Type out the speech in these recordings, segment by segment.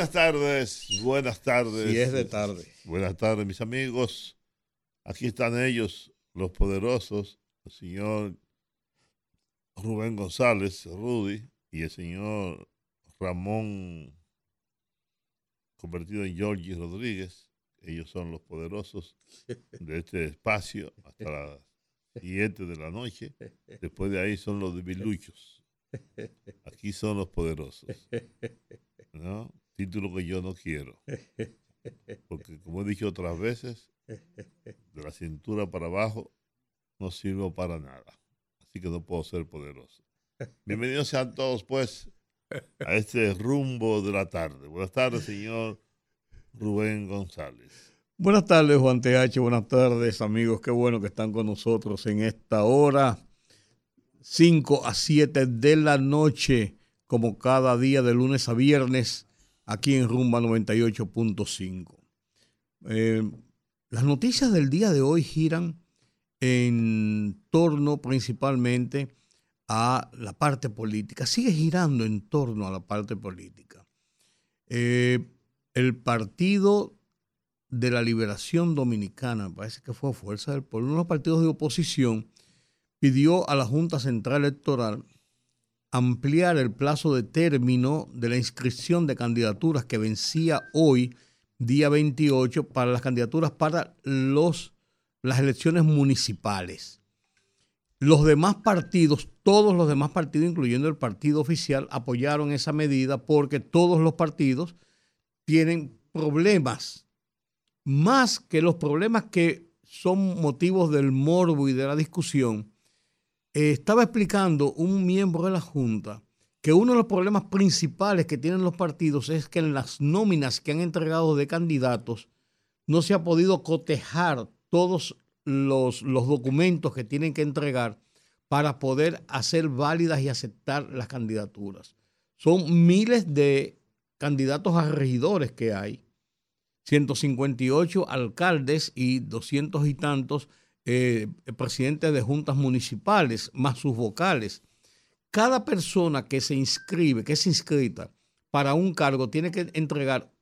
Buenas tardes, buenas tardes. Y es de tarde. Buenas tardes, mis amigos. Aquí están ellos, los poderosos, el señor Rubén González, Rudy, y el señor Ramón, convertido en Georgie Rodríguez. Ellos son los poderosos de este espacio hasta las 7 de la noche. Después de ahí son los debiluchos. Aquí son los poderosos. ¿No? Título que yo no quiero. Porque como he dicho otras veces, de la cintura para abajo no sirvo para nada así que no puedo ser poderoso. Bienvenidos sean todos, pues, a este rumbo de la tarde. Buenas tardes, señor Rubén González. Buenas tardes, Juan TH. Buenas tardes, amigos. Qué bueno que están con nosotros en esta hora, 5 a 7 de la noche, como cada día de lunes a viernes, aquí en Rumba 98.5. Eh, las noticias del día de hoy giran en torno principalmente a la parte política, sigue girando en torno a la parte política. Eh, el Partido de la Liberación Dominicana, parece que fue Fuerza del Pueblo, uno de los partidos de oposición, pidió a la Junta Central Electoral ampliar el plazo de término de la inscripción de candidaturas que vencía hoy, día 28, para las candidaturas para los las elecciones municipales. Los demás partidos, todos los demás partidos, incluyendo el partido oficial, apoyaron esa medida porque todos los partidos tienen problemas, más que los problemas que son motivos del morbo y de la discusión. Eh, estaba explicando un miembro de la Junta que uno de los problemas principales que tienen los partidos es que en las nóminas que han entregado de candidatos no se ha podido cotejar todos los, los documentos que tienen que entregar para poder hacer válidas y aceptar las candidaturas. Son miles de candidatos a regidores que hay, 158 alcaldes y 200 y tantos eh, presidentes de juntas municipales, más sus vocales. Cada persona que se inscribe, que es inscrita para un cargo, tiene que entregar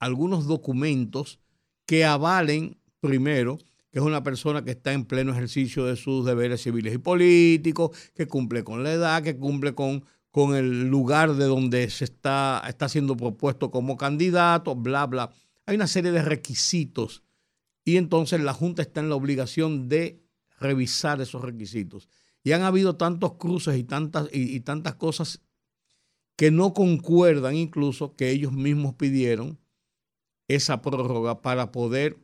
algunos documentos que avalen primero que es una persona que está en pleno ejercicio de sus deberes civiles y políticos, que cumple con la edad, que cumple con, con el lugar de donde se está, está siendo propuesto como candidato, bla, bla. Hay una serie de requisitos y entonces la Junta está en la obligación de revisar esos requisitos. Y han habido tantos cruces y tantas, y tantas cosas que no concuerdan incluso que ellos mismos pidieron esa prórroga para poder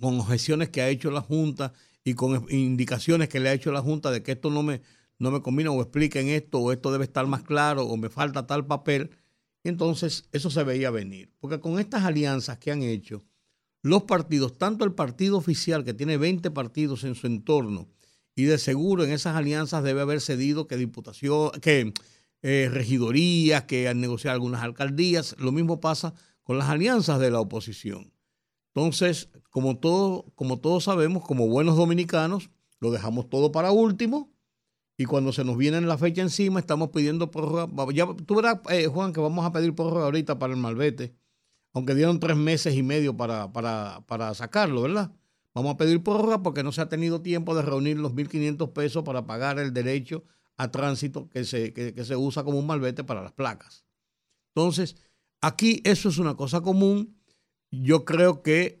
con objeciones que ha hecho la Junta y con indicaciones que le ha hecho la Junta de que esto no me, no me combina o expliquen esto o esto debe estar más claro o me falta tal papel. Entonces eso se veía venir. Porque con estas alianzas que han hecho, los partidos, tanto el partido oficial que tiene 20 partidos en su entorno, y de seguro en esas alianzas debe haber cedido que diputación, que eh, regidorías, que han negociado algunas alcaldías. Lo mismo pasa con las alianzas de la oposición. Entonces, como, todo, como todos sabemos, como buenos dominicanos, lo dejamos todo para último y cuando se nos viene la fecha encima estamos pidiendo prórroga. Ya, tú verás, eh, Juan, que vamos a pedir prórroga ahorita para el malvete, aunque dieron tres meses y medio para, para, sacarlo, ¿verdad? Vamos a pedir prórroga porque no se ha tenido tiempo de reunir los 1.500 pesos para pagar el derecho a tránsito que se, que se usa como un malvete para las placas. Entonces, aquí eso es una cosa común yo creo que,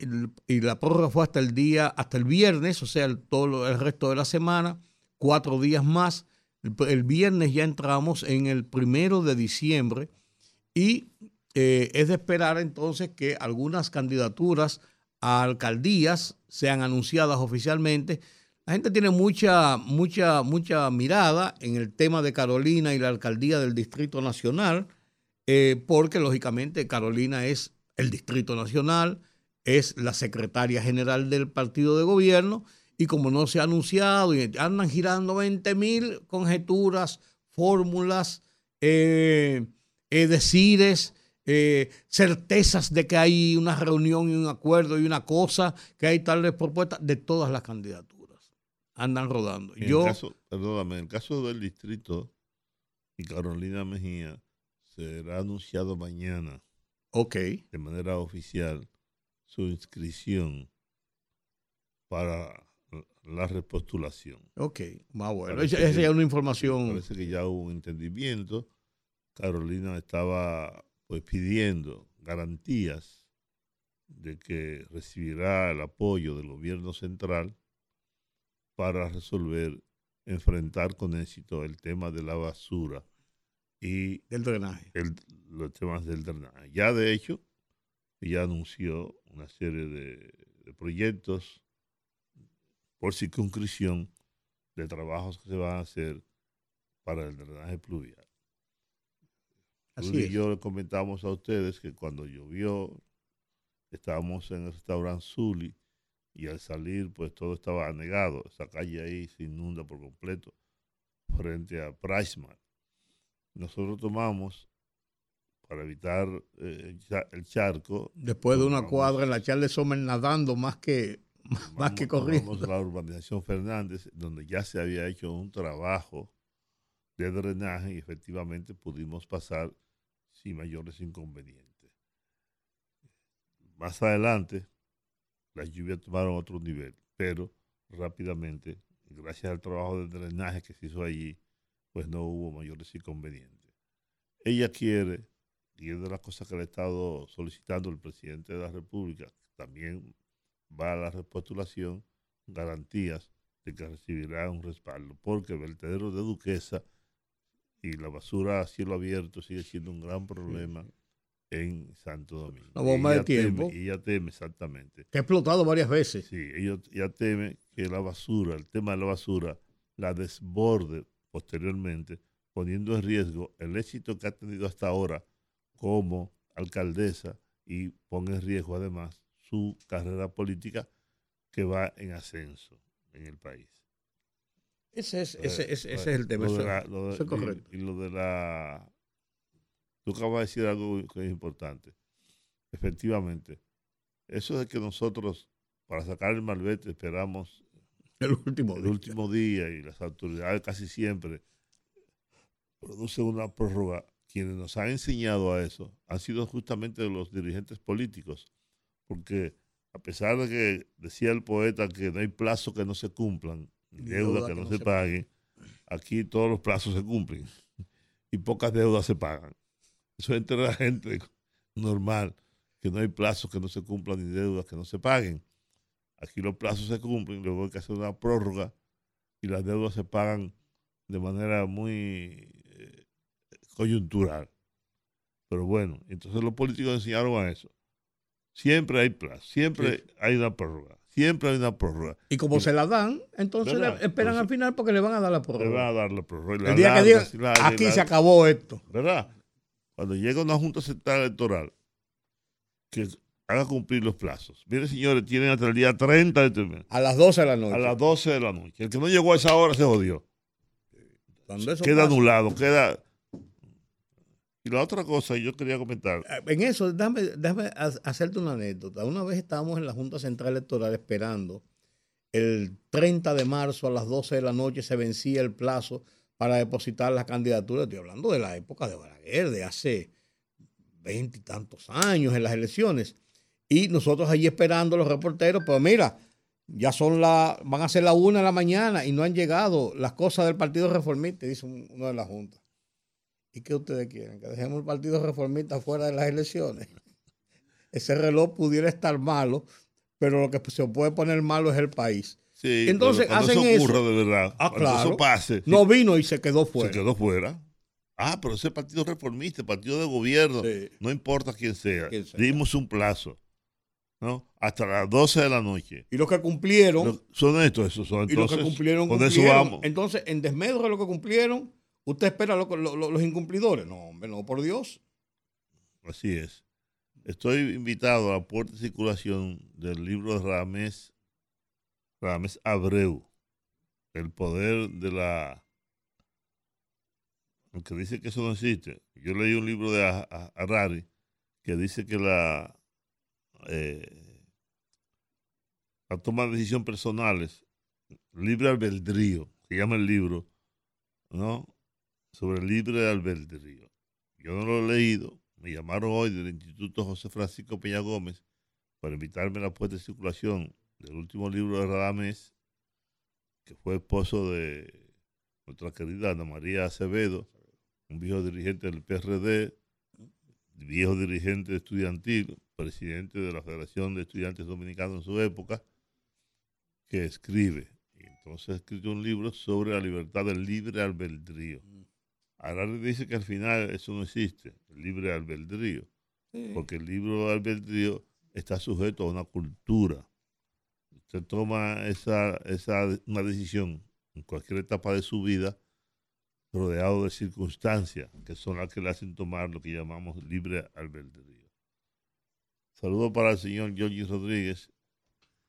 y la prórroga fue hasta el día, hasta el viernes, o sea, el, todo el resto de la semana, cuatro días más. El, viernes ya entramos en el primero de diciembre y eh, es de esperar entonces que algunas candidaturas a alcaldías sean anunciadas oficialmente. La gente tiene mucha, mucha, mucha mirada en el tema de Carolina y la alcaldía del Distrito Nacional eh, porque lógicamente Carolina es el Distrito Nacional, es la secretaria general del partido de gobierno y como no se ha anunciado y andan girando 20 mil conjeturas, fórmulas, eh, eh, decires, eh, certezas de que hay una reunión y un acuerdo y una cosa, que hay tales propuestas de todas las candidaturas. Andan rodando. En Yo, el caso, perdóname, en el caso del distrito y Carolina Mejía, será anunciado mañana. Ok. De manera oficial su inscripción para la repostulación. Ok, más bueno. Esa es una información. Parece que ya hubo un entendimiento. Carolina estaba pues pidiendo garantías de que recibirá el apoyo del gobierno central para resolver, enfrentar con éxito el tema de la basura y del drenaje. los temas del drenaje. Ya de hecho, ya anunció una serie de, proyectos por circunscripción de trabajos que se van a hacer para el drenaje pluvial. Así y yo le comentamos a ustedes que cuando llovió, estábamos en el restaurante Zuli y al salir, pues todo estaba anegado. Esa calle ahí se inunda por completo frente a Priceman. Nosotros tomamos para evitar eh, el charco. Después de una cuadra en la Charles Sommer nadando más que, más que corriendo. Vamos a la urbanización Fernández, donde ya se había hecho un trabajo de drenaje y efectivamente pudimos pasar sin mayores inconvenientes. Más adelante, las lluvias tomaron otro nivel, pero rápidamente, gracias al trabajo de drenaje que se hizo allí, pues no hubo mayores inconvenientes. Ella quiere y es de las cosas que le ha estado solicitando el presidente de la República, también va a la repostulación, garantías de que recibirá un respaldo, porque el vertedero de Duquesa y la basura a cielo abierto sigue siendo un gran problema en Santo Domingo. La bomba de tiempo. y ella teme exactamente. Que ha explotado varias veces. Sí, ella, ella teme que la basura, el tema de la basura, la desborde posteriormente, poniendo en riesgo el éxito que ha tenido hasta ahora como alcaldesa y ponga en riesgo además su carrera política que va en ascenso en el país. Ese es, ese, ese, es el tema. eso, es correcto. Y, lo de la... Tú acabas de decir algo que es importante. Efectivamente, eso de que nosotros, para sacar el malvete, esperamos el último, el último día y las autoridades casi siempre producen una prórroga quienes nos han enseñado a eso han sido justamente los dirigentes políticos, porque a pesar de que decía el poeta que no hay plazo que no se cumplan, deuda, que, no, se, paguen, aquí todos los plazos se cumplen y pocas deudas se pagan. Eso es entre la gente normal, que no hay plazos que no se cumplan ni deudas que no se paguen. Aquí los plazos se cumplen, luego hay que hacer una prórroga y las deudas se pagan de manera muy coyuntural. Pero bueno, entonces los políticos enseñaron a eso. Siempre hay plazo, siempre hay una prórroga, siempre hay una prórroga. Y como se la dan, entonces esperan al final porque le van a dar la prórroga. Le van a dar la prórroga. El día que diga, aquí se acabó esto. ¿Verdad? Cuando llega una Junta Central Electoral que haga cumplir los plazos. Miren, señores, tienen hasta el día 30 de este mes. A las 12 de la noche. A las 12 de la noche. El que no llegó a esa hora se jodió. Queda anulado, queda y la otra cosa yo quería comentar. Ah, en eso, déjame, déjame hacerte una anécdota. Una vez estábamos en la Junta Central Electoral esperando. El 30 de marzo a las 12 de la noche se vencía el plazo para depositar la candidatura. Estoy hablando de la época de Balaguer, de hace veinte y tantos años en las elecciones. Y nosotros allí esperando los reporteros, pero mira, ya son la, van a ser la una de la mañana y no han llegado las cosas del Partido Reformista, dice uno de la Junta. ¿Y qué ustedes quieren? ¿Que dejemos el Partido Reformista fuera de las elecciones? Ese reloj pudiera estar malo, pero lo que se puede poner malo es el país. Sí, Entonces hacen eso, ocurra de verdad, ah, claro, eso pase. No vino y se quedó fuera. Se quedó fuera. Ah, pero ese partido reformista, partido de gobierno, no importa quién sea, dimos un plazo, ¿no? Hasta las 12 de la noche. Y los que cumplieron. son estos, esos son. Entonces, y los que cumplieron, con eso vamos. Entonces, en desmedro de lo que cumplieron, ¿Usted espera los incumplidores? No, hombre, no, por Dios. Así es. Estoy invitado a la puerta de circulación del libro de Ramés, Ramés Abreu, El poder de la... Aunque dice que eso no existe. Yo leí un libro de Harari que dice que la, eh, la toma de decisiones personales, libre albedrío, se llama el libro, ¿no? Sobre el libre albedrío. Yo no lo he leído, me llamaron hoy del Instituto José Francisco Peña Gómez para invitarme a la puesta de circulación del último libro de Radamés, que fue esposo de nuestra querida Ana María Acevedo, un viejo dirigente del PRD, viejo dirigente estudiantil, presidente de la Federación de Estudiantes Dominicanos en su época, que escribe. Entonces ha escrito un libro sobre la libertad del libre albedrío. Ahora le dice que al final eso no existe, el libre albedrío, porque el libre albedrío está sujeto a una cultura. Usted toma esa, esa, una decisión en cualquier etapa de su vida rodeado de circunstancias que son las que le hacen tomar lo que llamamos libre albedrío. Saludo para el señor Giorgi Rodríguez,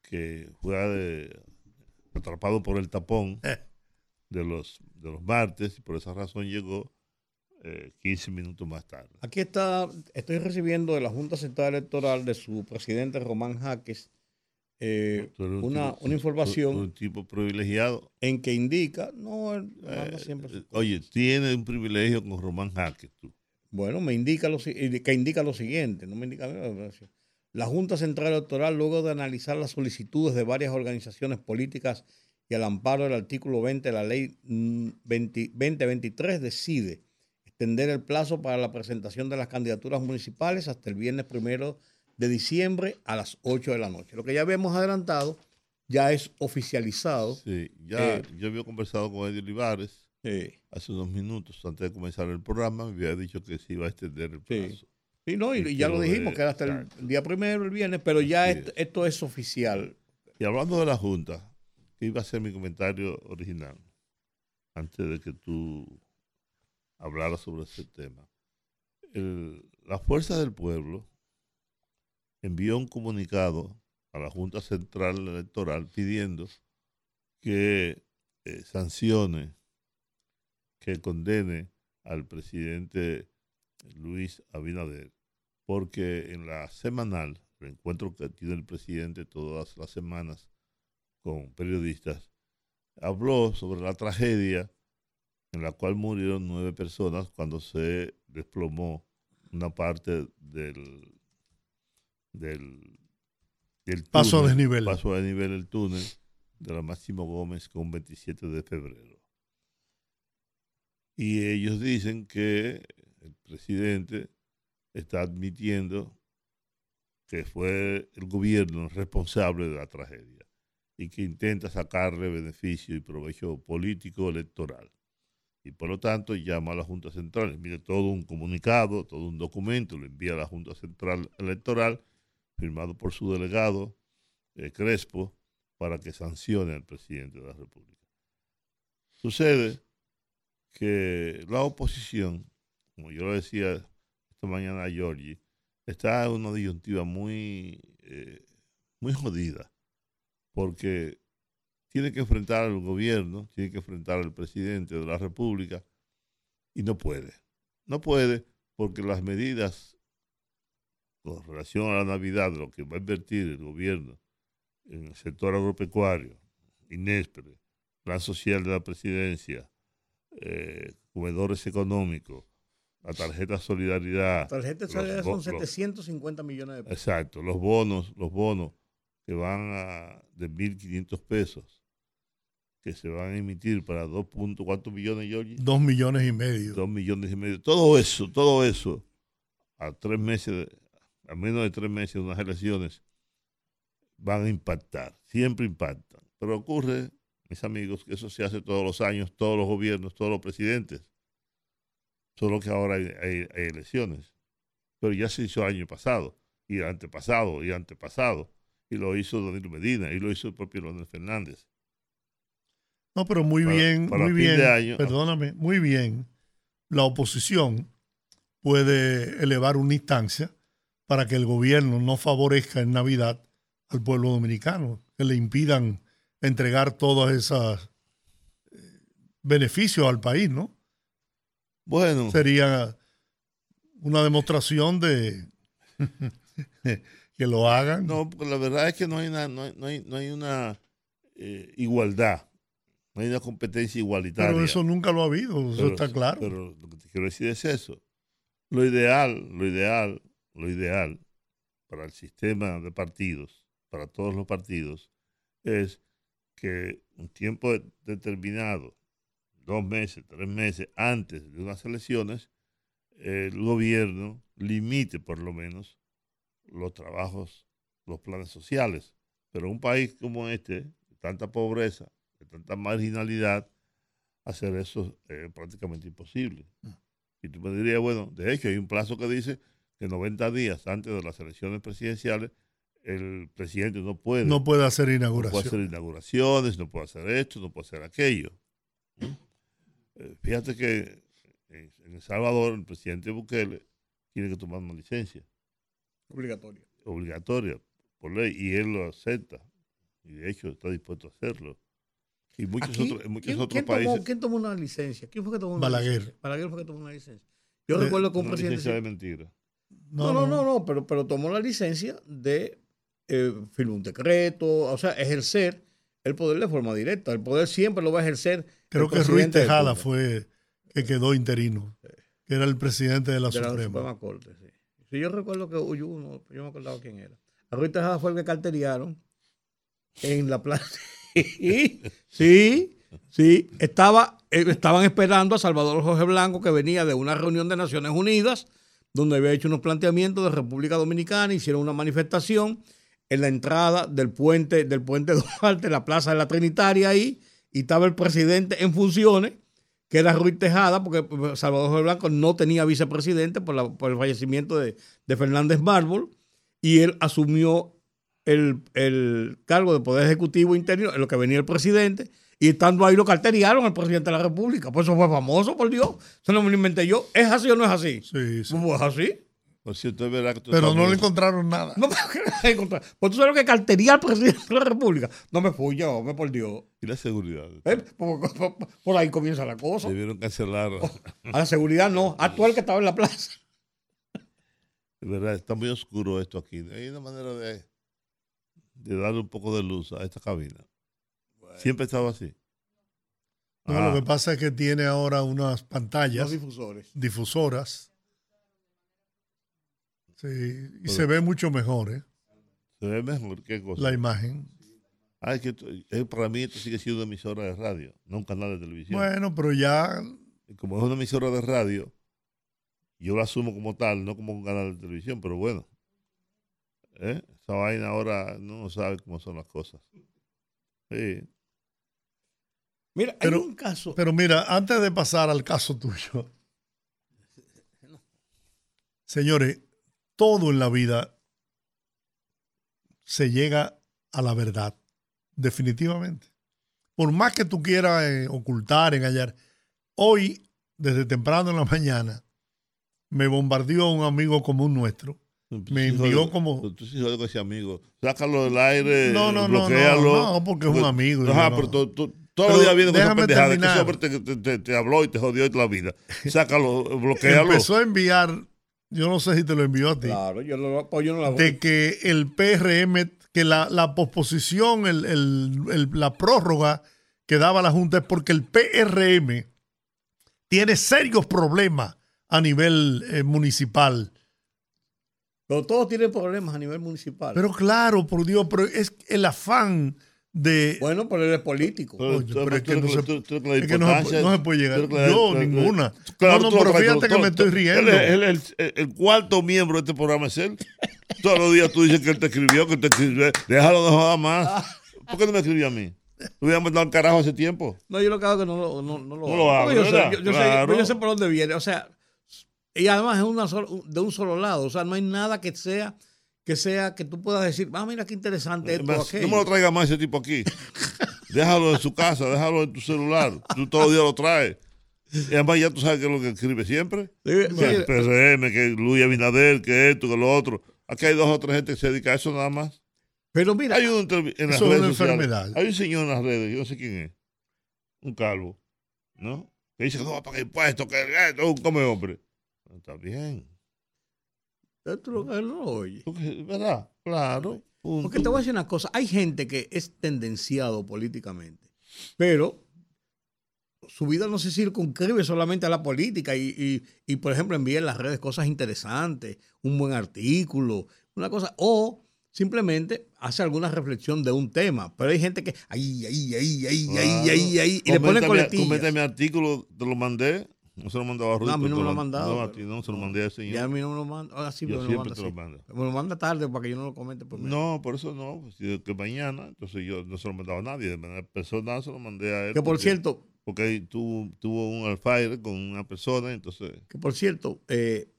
que fue atrapado por el tapón. Eh de los, de los martes y por esa razón llegó 15 eh, minutos más tarde. Aquí está, estoy recibiendo de la Junta Central Electoral de su presidente Román Jaques eh, una, una, información. Un, tipo privilegiado. En que indica, no, eh, siempre Oye, tiene un privilegio con Román Jaques tú. Bueno, me indica lo, que indica lo siguiente, no me indica. La Junta Central Electoral, luego de analizar las solicitudes de varias organizaciones políticas y al amparo del artículo 20 de la ley 2023 mm, decide extender el plazo para la presentación de las candidaturas municipales hasta el viernes primero de diciembre a las 8 de la noche. Lo que ya habíamos adelantado ya es oficializado. Sí, ya eh, yo había conversado con Eddie Olivares hace unos minutos antes de comenzar el programa, me había dicho que se iba a extender el plazo. Sí, no, y, ya lo dijimos, que era hasta el día primero, el viernes, pero ya esto es oficial. Y hablando de la Junta, iba a ser mi comentario original antes de que tú hablaras sobre ese tema. la Fuerza del Pueblo envió un comunicado a la Junta Central Electoral pidiendo que eh, sancione, que condene al presidente Luis Abinader, porque en la semanal, el encuentro que tiene el presidente todas las semanas con periodistas, habló sobre la tragedia en la cual murieron nueve personas cuando se desplomó una parte del, del, paso de nivel. Paso de nivel el túnel de la Máximo Gómez con 27 de febrero. Y ellos dicen que el presidente está admitiendo que fue el gobierno responsable de la tragedia y que intenta sacarle beneficio y provecho político electoral. Y por lo tanto llama a la Junta Central, envía todo un comunicado, todo un documento, lo envía a la Junta Central Electoral, firmado por su delegado eh, Crespo, para que sancione al presidente de la República. Sucede que la oposición, como yo lo decía esta mañana a Giorgi, está en una disyuntiva muy, eh, muy jodida porque tiene que enfrentar al gobierno, tiene que enfrentar al presidente de la República y no puede. No puede porque las medidas con relación a la Navidad, lo que va a invertir el gobierno en el sector agropecuario, INESPRE, Plan Social de la Presidencia, eh, comedores económicos, la tarjeta Solidaridad. La tarjeta Solidaridad son 750 millones de pesos. Exacto, los bonos, los bonos que van a de 1.500 pesos que se van a emitir para 2. ¿Cuántos millones, Georgie? 2 millones y medio. 2 millones y medio. Todo eso, todo eso, a tres meses, a menos de tres meses de unas elecciones, van a impactar. Siempre impactan. Pero ocurre, mis amigos, que eso se hace todos los años, todos los gobiernos, todos los presidentes. Solo que ahora hay, hay elecciones. Pero ya se hizo el año pasado, y antepasado, y antepasado y lo hizo Danilo Medina y lo hizo el propio Leonel Fernández. No, pero muy bien, muy bien. perdóname, muy bien. La oposición puede elevar una instancia para que el gobierno no favorezca en Navidad al pueblo dominicano, que le impidan entregar todos esos eh, beneficios al país, ¿no? Bueno. Sería una demostración de que lo hagan. No, porque la verdad es que no hay una, no hay, no hay, una eh, igualdad, no hay una competencia igualitaria. Pero eso nunca lo ha habido, eso está claro. Pero lo que te quiero decir es eso. Lo ideal, lo ideal, lo ideal para el sistema de partidos, para todos los partidos, es que un tiempo determinado, dos meses, tres meses antes de unas elecciones, el gobierno limite por lo menos los trabajos, los planes sociales. Pero un país como este, de tanta pobreza, de tanta marginalidad, hacer eso es prácticamente imposible. Y tú me dirías, bueno, de hecho hay un plazo que dice que 90 días antes de las elecciones presidenciales el presidente no puede. No puede hacer inauguraciones. No puede hacer inauguraciones, no puede hacer esto, no puede hacer aquello. Eh, fíjate que en El Salvador el presidente Bukele tiene que tomar una licencia. Obligatoria. Obligatoria, por ley, y él lo acepta. Y de hecho está dispuesto a hacerlo. Y muchos otros, en muchos otros países. ¿Quién tomó una licencia? ¿Quién fue que tomó una Balaguer. licencia? Balaguer fue que tomó una licencia. Yo recuerdo que un una presidente. licencia de mentira. No, no, no, no, pero, pero tomó la licencia de eh, firmar un decreto, o sea, ejercer el poder de forma directa. El poder siempre lo va a ejercer. Creo que Ruiz Tejada fue que quedó interino, que era el presidente de la, de la Suprema. Suprema Corte. Sí. Sí. yo recuerdo que hubo uno, yo me acordaba quién era. A Ruiz fue el que carteriaron en la plaza. sí, sí, estaba, eh, estaban esperando a Salvador Jorge Blanco, que venía de una reunión de Naciones Unidas, donde había hecho unos planteamientos de República Dominicana, hicieron una manifestación en la entrada del puente, del puente Duarte, la plaza de la Trinitaria ahí, y estaba el presidente en funciones, que era Ruiz Tejada, porque Salvador Jorge Blanco no tenía vicepresidente por, la, por el fallecimiento de, de, Fernández Mármol, y él asumió el, el, cargo de Poder Ejecutivo Interno, en lo que venía el presidente, y estando ahí lo carteriaron al presidente de la República. Pues eso fue famoso, por Dios. Eso no me lo inventé yo. ¿Es así o no es así? Sí, sí. ¿Cómo es así? Por cierto, es verdad que Pero no le encontraron nada. No, ¿qué le encontraron? Pues tú sabes lo que cartería al presidente de la República. No me fui yo, me por Dios. ¿Y la seguridad? ¿Eh? Por, por, por, ahí comienza la cosa. Debieron cancelar. A la seguridad no, actual que estaba en la plaza. Es verdad, está muy oscuro esto aquí. Hay una manera de, de darle un poco de luz a esta cabina. Bueno. Siempre estaba así. No, ah. lo que pasa es que tiene ahora unas pantallas. Los difusores. Difusoras. Sí, y Pero, se ve mucho mejor, ¿eh? Se ve mejor, ¿qué cosa? La imagen. Ah, es que eh, para mí esto sigue siendo una emisora de radio, no un canal de televisión. Bueno, pero ya. Como es una emisora de radio, yo la asumo como tal, no como un canal de televisión, pero bueno. ¿eh? Esa vaina ahora no sabe cómo son las cosas. Sí. Mira, pero, hay un caso. Pero mira, antes de pasar al caso tuyo, señores, todo en la vida se llega a la verdad, definitivamente. Por más que tú quieras eh, ocultar, engañar, hoy, desde temprano en la mañana, me bombardeó un amigo común nuestro. Me envió de, como. Tú sí sabes con ese amigo. Sácalo del aire. No, no, no, bloquealo. no. No, porque es un amigo. Ajá, no. pero tú, tú, todos los días viene con esa pendejada. Que te, te, te, habló y te jodió la vida. Sácalo, bloquealo. Empezó a enviar, yo no sé si te lo envió a ti, Claro, yo, lo, pues yo no de que el PRM, que la, la posposición, el, el, el, la prórroga que daba la Junta es porque el PRM tiene serios problemas a nivel eh, municipal. Pero todos tienen problemas a nivel municipal. Pero claro, por Dios, pero es el afán de... Bueno, pero él es político. Pero, Oye, tú- pero es que no se- tú- tú- la es que no se, importancia- no se puede llegar. Yo, ninguna. Claro, no, no, lo pero fíjate que me estoy riendo. Él, el, el cuarto miembro de este programa es él. Todos los días tú dices que él te escribió, que él te escribió. Déjalo de joder más. ¿Por qué no me escribió a mí? Tú hubieras mandado al carajo hace tiempo. No, yo lo que hago es que no, lo- no, no lo No lo hago, yo, sé, yo, sé, yo sé por dónde viene. O sea, y además es una solo- de un solo lado. O sea, no hay nada que sea que sea que tú puedas decir, ah, mira qué interesante esto Más, no me lo traiga más ese tipo aquí. Déjalo en su casa, déjalo en tu celular. Tú todos los días lo traes. Y además ya tú sabes qué es lo que escribe siempre. Sí, Que sí, el PRM, que Luis Abinader, que esto, que lo otro. Aquí hay dos o tres gente que se dedica a eso nada más. Pero mira, Hay un en las Eso es redes una sociales, enfermedad. Hay un señor en las redes, yo no sé quién es. Un calvo, ¿no? Que dice que no va a pagar impuestos, que esto es un come hombre. Está bien. Tú lo, él lo oye. Porque, ¿Verdad? Claro. Porque te voy a decir una cosa, hay gente que es tendenciado políticamente, pero su vida no se circunscribe solamente a la política y, y- y, por ejemplo, envía en las redes cosas interesantes, un buen artículo, una cosa, o simplemente hace alguna reflexión de un tema, pero hay gente que ahí, ahí, ahí, ahí, ahí, ahí, ahí, y le pone coletillas. comenta mi artículo, te lo mandé. No se lo mandaba a Ruth. No, a mí pero no me lo ha mandado, No, a pero- ti no, se lo mandé al señor. Ya a mí no me lo manda, ahora sí Yo me lo siempre manda. te lo sí. mando. Me lo manda tarde para que yo no lo comente por No, por eso no. pues, que mañana, entonces yo no se lo mandaba a nadie. De manera personal se lo mandé a él. Que por porque- cierto, Porque tuvo, tuvo un alfire con una persona, entonces. Que por cierto, eh,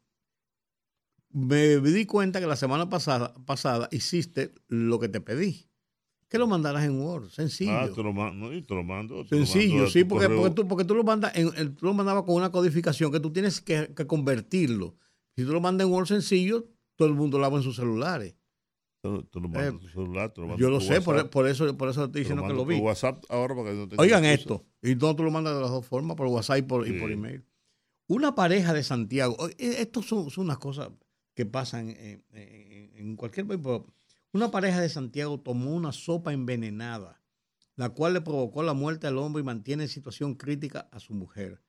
me di cuenta que la semana pasada, pasada hiciste lo que te pedí. Que lo mandaras en Word, sencillo. Ah, te lo mando. Te lo mando. te lo sencillo, mando sí, porque, porque, tú, porque tú lo mandas en, en- tú lo mandabas con una codificación que tú tienes que, que convertirlo. Si tú lo mandas en Word sencillo, todo el mundo lo hace en sus celulares. Te lo, te lo mando a tu celular, te lo mando Eh, Yo lo sé, por, WhatsApp, por eso, por eso estoy te diciendo que lo vi. WhatsApp ahora no Oigan excusa. esto, y no tú lo mandas de las dos formas, por WhatsApp y por, y por email. Una pareja de Santiago, eh, esto son, son unas cosas que pasan en, en- en cualquier país, pero una pareja de Santiago tomó una sopa envenenada, la cual le provocó la muerte al hombre y mantiene en situación crítica a su mujer.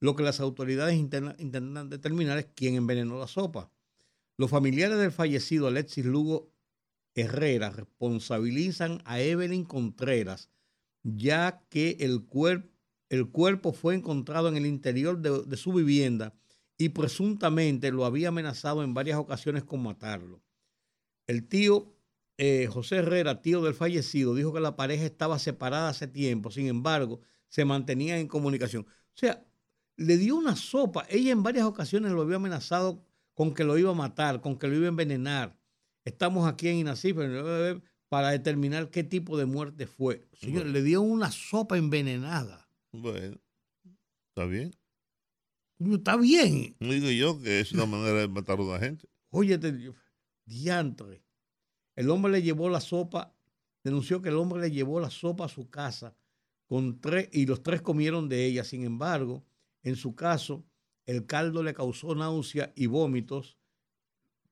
Lo que las autoridades intentan determinar es quién envenenó la sopa. Los familiares del fallecido Alexis Lugo Herrera responsabilizan a Evelyn Contreras, ya que el cuerpo fue encontrado en el interior de, de su vivienda y presuntamente lo había amenazado en varias ocasiones con matarlo. El tío eh, José Herrera, tío del fallecido, dijo que la pareja estaba separada hace tiempo, sin embargo, se mantenían en comunicación. O sea, le dio una sopa. Ella en varias ocasiones lo había amenazado con que lo iba a matar, con que lo iba a envenenar. Estamos aquí en INACIF para determinar qué tipo de muerte fue. Señor, Bueno. le dio una sopa envenenada. Bueno, está bien. Está bien. Digo yo que es una manera de matar a una gente. Oye, te- diantre. El hombre le llevó la sopa, denunció que el hombre le llevó la sopa a su casa con tres, y los tres comieron de ella. Sin embargo, en su caso, el caldo le causó náusea y vómitos,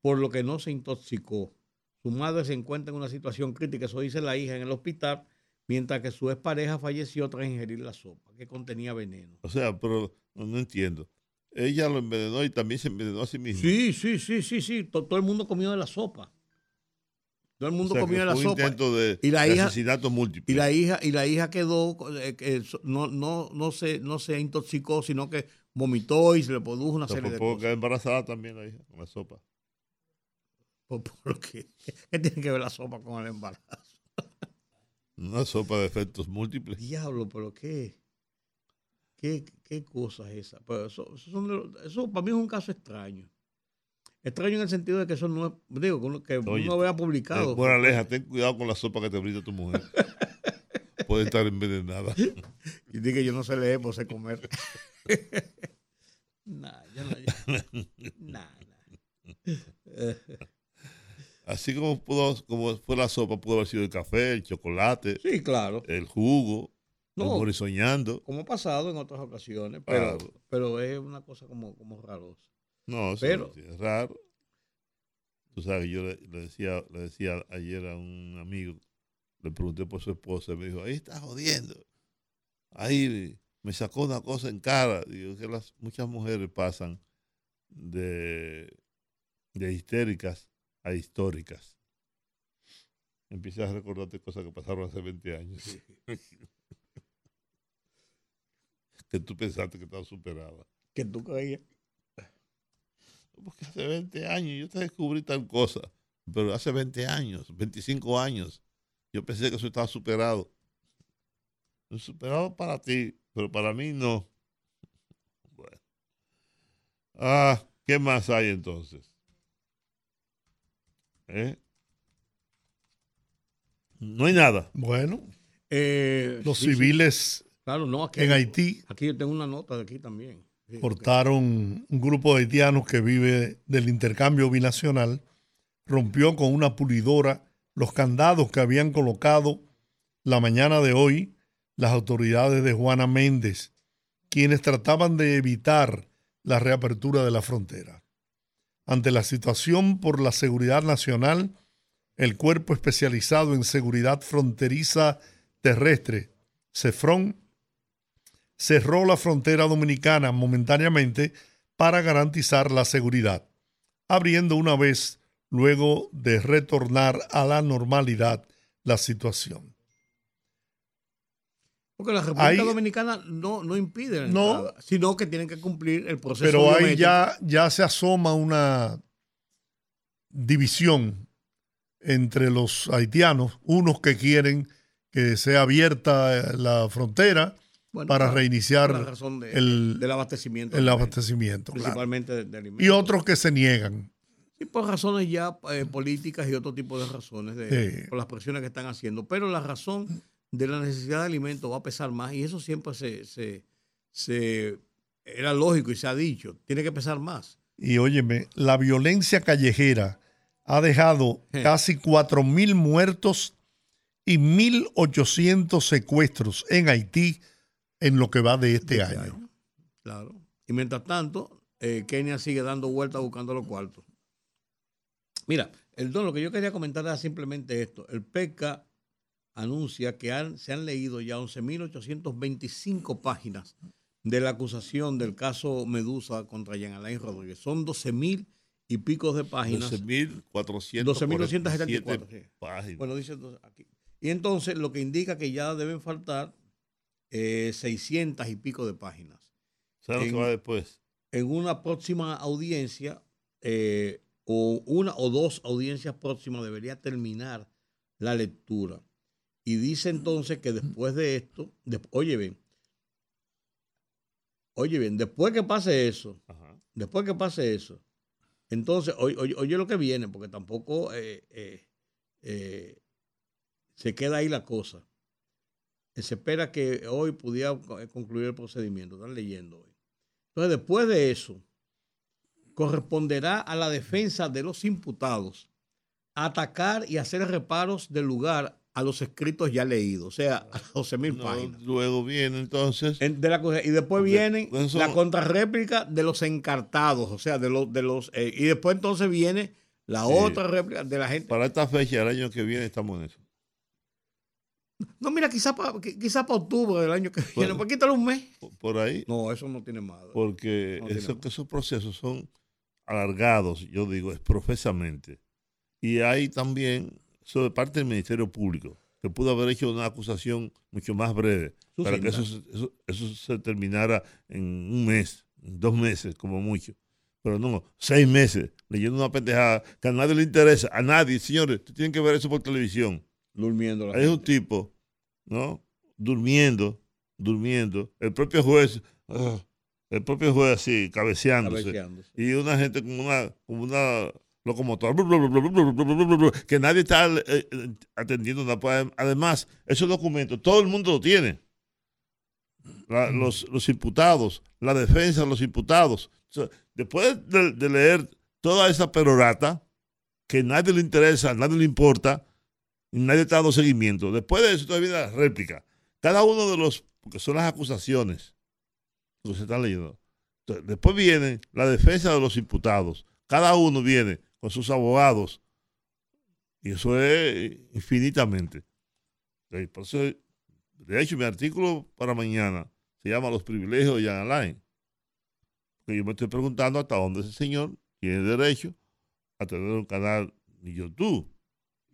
por lo que no se intoxicó. Su madre se encuentra en una situación crítica, eso dice la hija en el hospital, mientras que su expareja falleció tras ingerir la sopa, que contenía veneno. O sea, pero no, no entiendo. Ella lo envenenó y también se envenenó a sí misma. Sí, sí, sí, sí, sí. To- Todo el mundo comió de la sopa. Todo el O mundo sea, comió la sopa. intento de, Y la hija- asesinato múltiple. Y la hija, y la hija quedó, eh, no, no, no, se, no se intoxicó, sino que vomitó y se le produjo una O sea, serie por de cosas. embarazada también la hija con la sopa. ¿Por, por qué? ¿Qué tiene que ver la sopa con el embarazo? Una sopa de efectos múltiples. Diablo, pero qué, qué, qué cosa es esa. Pero eso, eso, son eso para mí es un caso extraño. Extraño en el sentido de que eso no es, digo, que uno, que Oye, uno vea publicado. Eh, moraleja, ten cuidado con la sopa que te brinda tu mujer. Puede estar envenenada. Y dije, yo no sé leer, pues sé comer. nah, yo no. yo- nah, nah. Así como pudo, como fue la sopa, pudo haber sido el café, el chocolate, Sí, claro. el jugo, el No, morisoñando. como ha pasado en otras ocasiones, pero, Claro. pero es una cosa como, como rarosa. No, Pero- es raro. Tú sabes, yo le, le decía, le decía ayer a un amigo, le pregunté por su esposa, y me dijo, ahí está jodiendo. Ahí me sacó una cosa en cara. Digo que las, muchas mujeres pasan de, de histéricas a históricas. Empiezas a recordarte cosas que pasaron hace 20 años. que tú pensaste que estaban superadas. Que tú creías. Porque hace 20 años yo te descubrí tal cosa, pero hace 20 años, 25 años, yo pensé que eso estaba superado. Superado para ti, pero para mí no. Bueno. Ah, ¿qué más hay entonces? ¿Eh? No hay nada. Bueno, Eh, los sí, sí. civiles Claro, no, aquí, en Haití. Aquí yo tengo una nota de aquí también. Portaron un grupo de haitianos que vive del intercambio binacional, rompió con una pulidora los candados que habían colocado la mañana de hoy las autoridades de Juana Méndez, quienes trataban de evitar la reapertura de la frontera. Ante la situación por la seguridad nacional, el Cuerpo Especializado en Seguridad Fronteriza Terrestre, CEFRON, cerró la frontera dominicana momentáneamente para garantizar la seguridad, abriendo una vez luego de retornar a la normalidad la situación. Porque la República Dominicana no, no impide no, sino que tienen que cumplir el proceso. Pero ahí ya, ya se asoma una división entre los haitianos, unos que quieren que sea abierta la frontera para reiniciar el, del abastecimiento. El abastecimiento. Principalmente Y otros que se niegan. Y por razones ya eh, políticas y otro tipo de razones, de, por las presiones que están haciendo. Pero la razón de la necesidad de alimentos va a pesar más y eso siempre se, se, se era lógico y se ha dicho, tiene que pesar más. Y óyeme, la violencia callejera ha dejado casi 4.000 muertos y 1.800 secuestros en Haití en lo que va de este, este año. Claro. Y mientras tanto, eh, Kenia sigue dando vueltas buscando los cuartos. Mira, el don, lo que yo quería comentar era simplemente esto. El PECA anuncia que se han leído ya 11.825 páginas de la acusación del caso Medusa contra Jean Alain Rodríguez. Son 12.000 y pico de páginas. 12.474 páginas. Bueno, dice aquí. Y entonces lo que indica que ya deben faltar eh, 600 y pico de páginas. ¿Sabes que va después? En una próxima audiencia, eh, o una o dos audiencias próximas, debería terminar la lectura. Y dice entonces que después de esto, oye bien, oye bien, después que pase eso, después que pase eso, entonces, oye, oye, lo que viene, porque tampoco eh, eh, se queda ahí la cosa. Se espera que hoy pudiera eh, concluir el procedimiento. Están leyendo hoy. Entonces, después de eso, corresponderá a la defensa de los imputados atacar y hacer reparos del lugar a los escritos ya leídos, o sea, a 12 mil páginas. Luego viene entonces. De la, y después viene la contrarréplica de los encartados, o sea, de los. De los eh, y después entonces viene la otra réplica de la gente. Para esta fecha, el año que viene, estamos en eso. No, mira, quizá para quizá para octubre del año que viene, por, quítale un mes. Por ahí. No, eso no tiene más. Porque esos procesos son alargados, yo digo, es profesamente. Y hay también, eso de parte del Ministerio Público, que pudo haber hecho una acusación mucho más breve, para que eso, eso, se terminara en un mes, en dos meses, como mucho. Pero no, seis meses, leyendo una pendejada que a nadie le interesa, a nadie, señores, tienen que ver eso por televisión. Durmiendo. Hay un tipo, ¿no? Durmiendo, durmiendo. El propio juez, ah, el propio juez así, cabeceándose. Y una gente como una, como una locomotora, que nadie está eh, eh, atendiendo. Además, esos documentos, todo el mundo lo tiene. los, los, imputados, la defensa de los imputados. después de, leer toda esa perorata, que nadie le interesa, nadie le importa, nadie está dando seguimiento. Después de eso todavía la réplica. Cada uno de los, porque son las acusaciones que se están leyendo. después viene la defensa de los imputados. Cada uno viene con sus abogados. Y eso es infinitamente. De hecho, mi artículo para mañana se llama Los privilegios de Jan Alain. Porque yo me estoy preguntando hasta dónde ese señor tiene derecho a tener un canal de YouTube.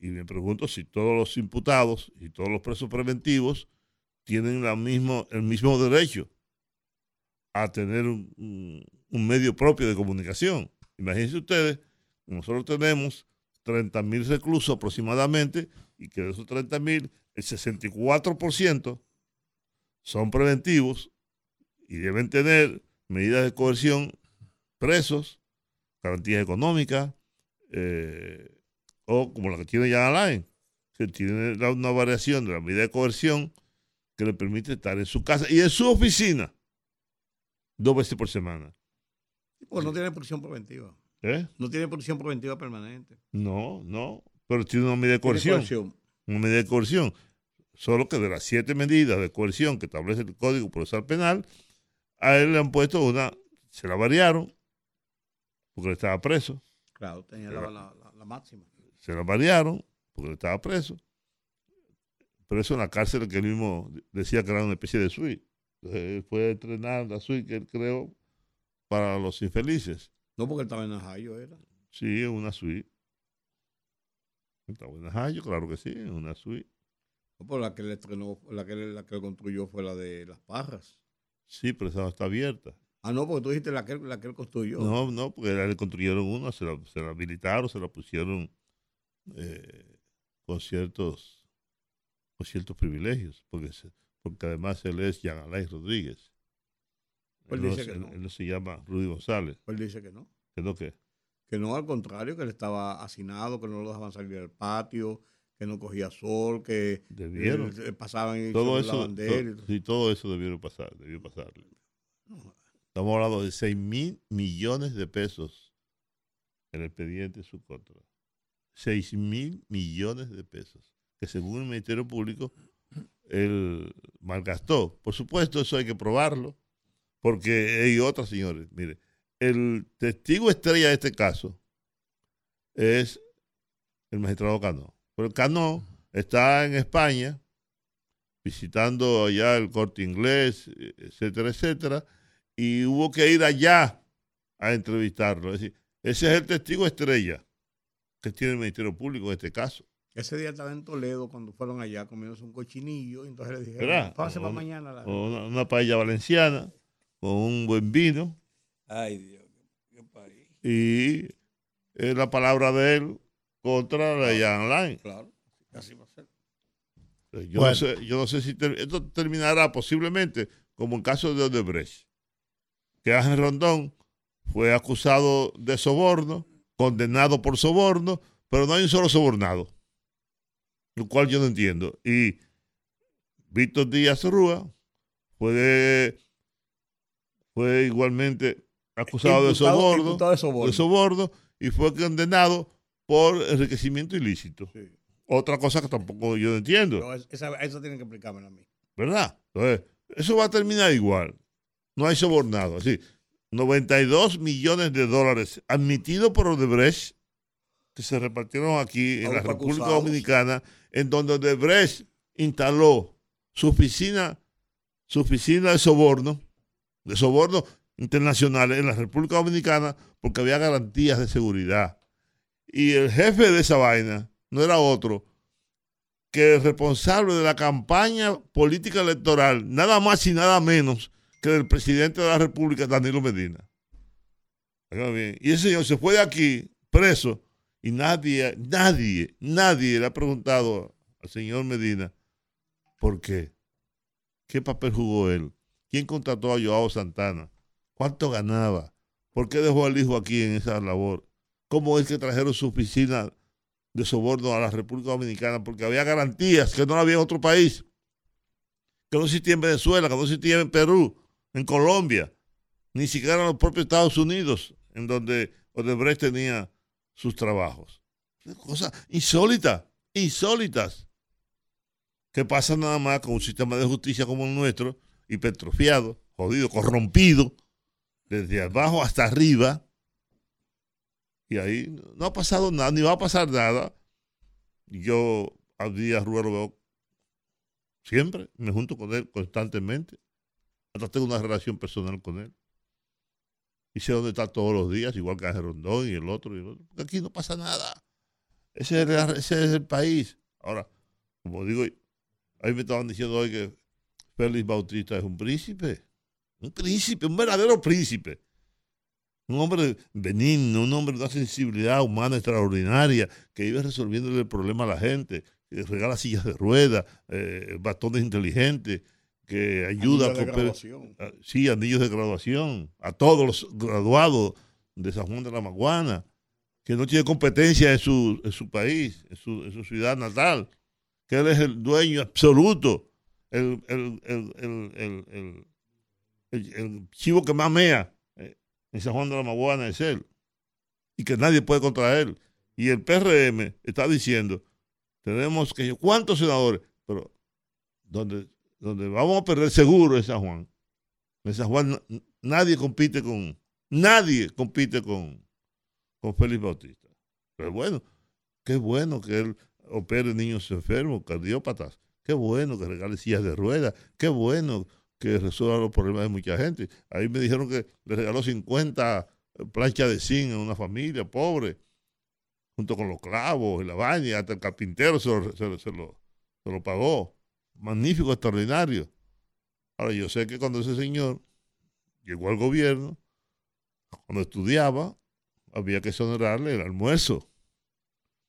Y me pregunto si todos los imputados y todos los presos preventivos tienen el mismo derecho a tener un, medio propio de comunicación. Imagínense ustedes, nosotros tenemos 30 mil reclusos aproximadamente y que de esos 30 mil, el 64% son preventivos y deben tener medidas de coerción presos, garantías económicas, eh, o como la que tiene Jan Alain, que tiene una variación de la medida de coerción que le permite estar en su casa y en su oficina dos veces por semana. Pues no tiene prisión preventiva. ¿Eh? No tiene prisión preventiva permanente. No, no, pero tiene una medida de coerción. Una medida de coerción. Solo que de las siete medidas de coerción que establece el Código Procesal Penal, a él le han puesto una, se la variaron, porque él estaba preso. Claro, tenía la, máxima. Se la variaron, porque él estaba preso. Preso en la cárcel que él mismo decía que era una especie de suite. Entonces, fue a entrenar la suite que él creó para los infelices. No, porque él estaba en Ajayo, ¿era? Sí, en una suite. Estaba en Ajayo, claro que sí, en una suite. No, pero la que le estrenó, la que, la que construyó fue la de Las Parras. Sí, pero esa no está abierta. Ah, no, porque tú dijiste la que, la que él construyó. No, no, porque le construyeron una, se la, se la habilitaron, se la pusieron eh, con ciertos con ciertos privilegios, porque, porque además él es Jean Alain Rodríguez. Él, no, dice que no. él no se llama Rudy González. Él dice que no. ¿Que no qué? Que no, al contrario, que él estaba hacinado, que no lo dejaban salir al patio, que no cogía sol, que debieron. Eh, pasaban y todo eso, la bandera. To, sí, todo eso debieron pasar, debió pasarle. Estamos hablando de 6 mil millones de pesos en el expediente en su contra. 6 mil millones de pesos, que según el Ministerio Público, él malgastó. Por supuesto, eso hay que probarlo, porque hay otras, señores. Mire, el testigo estrella de este caso es el magistrado Cano. Pero Cano está en España visitando allá el corte inglés, etcétera, etcétera, y hubo que ir allá a entrevistarlo. Es decir, ese es el testigo estrella que tiene el Ministerio Público en este caso. Ese día estaba en Toledo cuando fueron allá comiéndose un cochinillo, y entonces le dijeron, pase para mañana. La... Una, una, paella valenciana con un buen vino. Ay, Dios, qué país. Y es la palabra de él contra la Jan Line. Claro, así va a ser. Yo, bueno. no sé, yo no sé si ter, esto terminará posiblemente como el caso de Odebrecht, que Ángel Rondón fue acusado de soborno, condenado por soborno, pero no hay un solo sobornado, lo cual yo no entiendo. Y Víctor Díaz Rúa fue, fue igualmente acusado de soborno, de soborno, de soborno y fue condenado por enriquecimiento ilícito. Sí. Otra cosa que tampoco yo no entiendo. No, esa, eso tienen que explicarme a mí. ¿Verdad? Entonces, eso va a terminar igual. No hay sobornado. Así, 92 millones de dólares admitidos por Odebrecht que se repartieron aquí en la República acusados. Dominicana, en donde Odebrecht instaló su oficina, su oficina de soborno, de soborno internacionales en la República Dominicana, porque había garantías de seguridad. Y el jefe de esa vaina no era otro que el responsable de la campaña política electoral, nada más y nada menos que del presidente de la República, Danilo Medina. Y ese señor se fue de aquí preso y nadie, nadie, nadie le ha preguntado al señor Medina por qué. ¿Qué papel jugó él? ¿Quién contrató a Joao Santana? ¿Cuánto ganaba? ¿Por qué dejó al hijo aquí en esa labor? ¿Cómo es que trajeron su oficina de soborno a la República Dominicana? Porque había garantías que no había en otro país, que no existía en Venezuela, que no existía en Perú, en Colombia, ni siquiera en los propios Estados Unidos, en donde Odebrecht tenía sus trabajos. Cosas insólitas, insólitas, que pasan nada más con un sistema de justicia como el nuestro, hipertrofiado, jodido, corrompido, desde abajo hasta arriba, y ahí no ha pasado nada, ni va a pasar nada. Yo a Díaz Rúa lo siempre, me junto con él constantemente, hasta tengo una relación personal con él. Y sé dónde está todos los días, igual que Ángel Rondón y el otro, y el otro. Aquí no pasa nada. Ese es, el, ese es el país. Ahora, como digo, ahí me estaban diciendo hoy que Félix Bautista es un príncipe. Un príncipe, un verdadero príncipe. Un hombre benigno, un hombre de una sensibilidad humana extraordinaria, que iba resolviéndole el problema a la gente, que regala sillas de ruedas, eh, bastones inteligentes, que ayuda Anillo de a, graduación. a- sí, anillos de graduación, a todos los graduados de San Juan de la Maguana, que no tiene competencia en su, en su país, en su, en su ciudad natal, que él es el dueño absoluto el, el, el, el, chivo que más mea eh, en San Juan de la Maguana es él. Y que nadie puede contra él. Y el PRM está diciendo, tenemos que, ¿cuántos senadores? Pero donde, donde vamos a perder seguro es San Juan. En San Juan nadie compite con, nadie compite con, con Félix Bautista. Pero bueno, qué bueno que él opere niños enfermos, cardiópatas. Qué bueno que regale sillas de ruedas. Qué bueno que resuelva los problemas de mucha gente. Ahí me dijeron que le regaló 50 planchas de zinc a una familia pobre, junto con los clavos y la baña, hasta el carpintero se lo, se lo pagó. Magnífico, extraordinario. Ahora, yo sé que cuando ese señor llegó al gobierno, cuando estudiaba, había que exonerarle el almuerzo.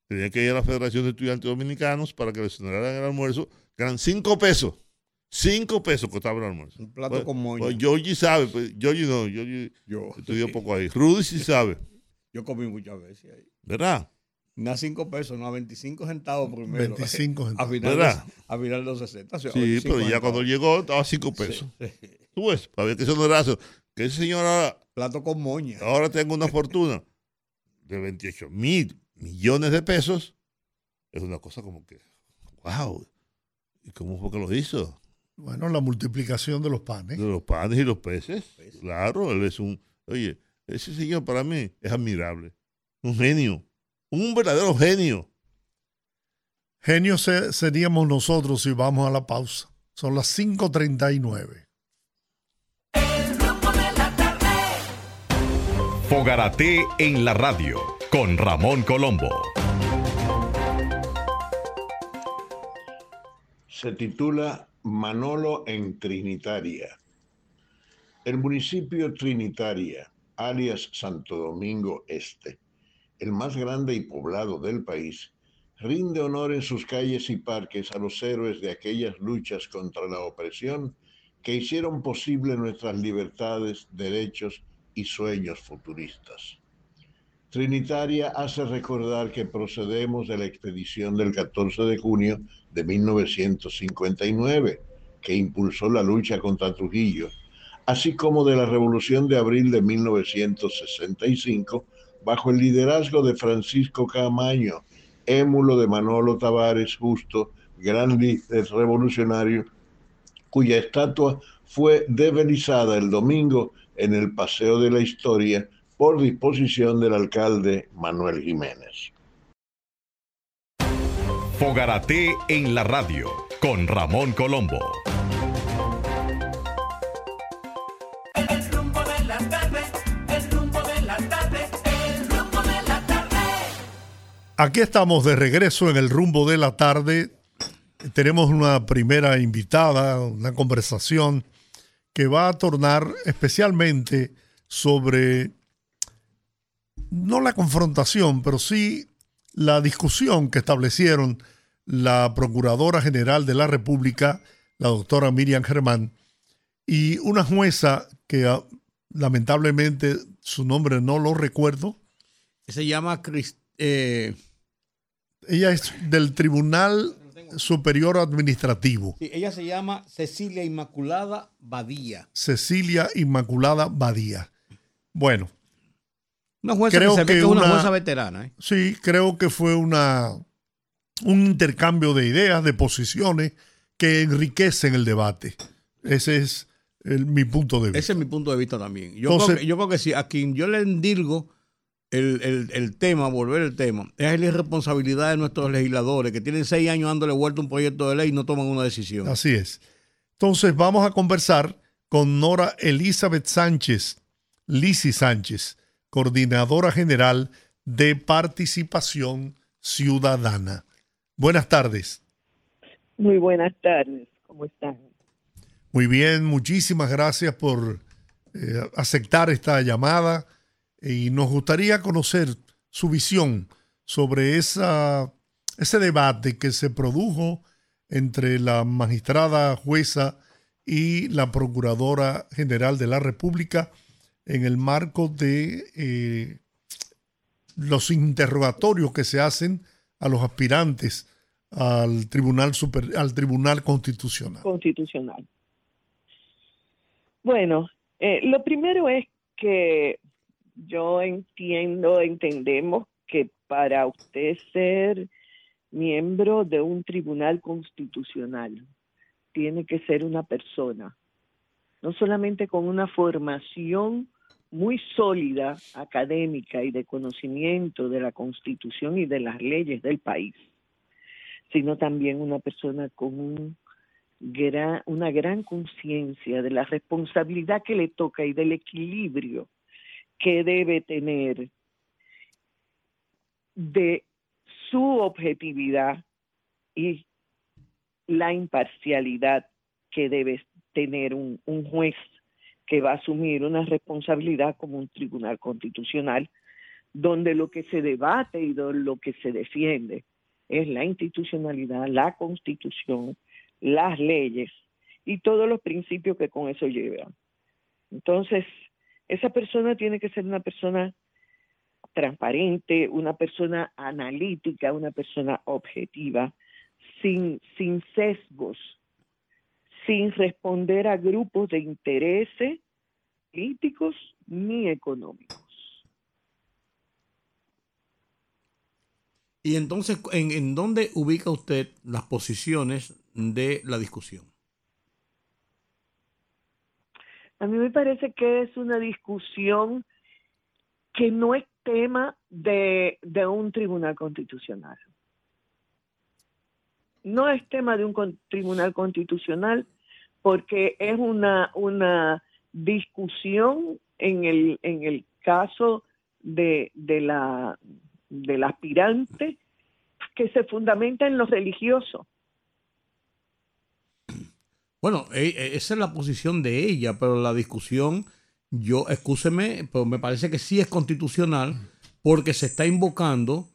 Tenía que ir a la Federación de Estudiantes Dominicanos para que le exoneraran el almuerzo, que eran cinco pesos. Cinco pesos costaba el almuerzo. Un plato pues, con moño. Pues sabe, pues, no, yo estudió poco ahí. Rudy sí sabe. Yo comí muchas veces ahí. ¿Verdad? No a cinco pesos, no a 25 centavos primero. 25 centavos. A final, ¿verdad? De, a final de los 60. sí, pero ya cuando llegó estaba a cinco pesos. Tú ves, para ver que eso no era eso. Que ese señor ahora. Plato con moña. Ahora tengo una fortuna de 28 mil millones de pesos. Es una cosa como que. ¡Wow! ¿Y cómo fue que lo hizo? Bueno, la multiplicación de los panes. De los panes y los peces. Claro, él es un. Oye, ese señor para mí es admirable. Un genio. Un verdadero genio. Genio seríamos nosotros si vamos a la pausa. Son las 5.39. Fogarate en la radio con Ramón Colombo. Se titula Manolo en Trinitaria. El municipio Trinitaria, alias Santo Domingo Este, el más grande y poblado del país, rinde honor en sus calles y parques a los héroes de aquellas luchas contra la opresión que hicieron posible nuestras libertades, derechos y sueños futuristas. Trinitaria hace recordar que procedemos de la expedición del 14 de junio de 1959, que impulsó la lucha contra Trujillo, así como de la Revolución de Abril de 1965, bajo el liderazgo de Francisco Camaño, émulo de Manolo Tavares Justo, gran líder revolucionario, cuya estatua fue develizada el domingo en el Paseo de la Historia por disposición del alcalde Manuel Jiménez. Fogarate en la radio con Ramón Colombo. Aquí estamos de regreso en el rumbo de la tarde. Tenemos una primera invitada, una conversación que va a tornar especialmente sobre, no la confrontación, pero sí la discusión que establecieron la Procuradora General de la República, la doctora Miriam Germán, y una jueza que ah, lamentablemente su nombre no lo recuerdo. Se llama eh, Ella es del Tribunal Superior Administrativo. ella se llama Cecilia Inmaculada Badía. Cecilia Inmaculada Badía. Bueno. Una jueza creo que, una, jueza veterana. ¿eh? Sí, creo que fue una, un intercambio de ideas, de posiciones que enriquecen el debate. Ese es mi punto de vista. Ese es mi punto de vista también. Yo, creo, que, yo creo que sí, a quien yo le endilgo el, tema, volver el tema, es la irresponsabilidad de nuestros legisladores que tienen seis años dándole vuelta un proyecto de ley y no toman una decisión. Así es. Entonces vamos a conversar con Nora Elizabeth Sánchez, Lisi Sánchez, coordinadora general de participación ciudadana. Buenas tardes. Muy buenas tardes, ¿cómo están? Muy bien, muchísimas gracias por eh, aceptar esta llamada y nos gustaría conocer su visión sobre esa, ese debate que se produjo entre la magistrada jueza y la Procuradora General de la República en el marco de eh, los interrogatorios que se hacen a los aspirantes al tribunal super, al tribunal constitucional. Constitucional. Bueno, eh, lo primero es que yo entiendo, entendemos que para usted ser miembro de un tribunal constitucional tiene que ser una persona, no solamente con una formación muy sólida académica y de conocimiento de la constitución y de las leyes del país, sino también una persona con un gran, una gran conciencia de la responsabilidad que le toca y del equilibrio que debe tener de su objetividad y la imparcialidad que debe tener un, juez que va a asumir una responsabilidad como un tribunal constitucional, donde lo que se debate y lo que se defiende es la institucionalidad, la constitución, las leyes y todos los principios que con eso llevan. Entonces, esa persona tiene que ser una persona transparente, una persona analítica, una persona objetiva, sin, sesgos, sin responder a grupos de intereses políticos ni económicos. Y entonces, ¿en, ¿en dónde ubica usted las posiciones de la discusión? A mí me parece que es una discusión que no es tema de, un tribunal constitucional. No es tema de un tribunal constitucional porque es una, una discusión en el, en el caso de, de, la, del aspirante que se fundamenta en lo religioso. Bueno, e, e, esa es la posición de ella, pero la discusión, yo, escúcheme, pero me parece que sí es constitucional porque se está invocando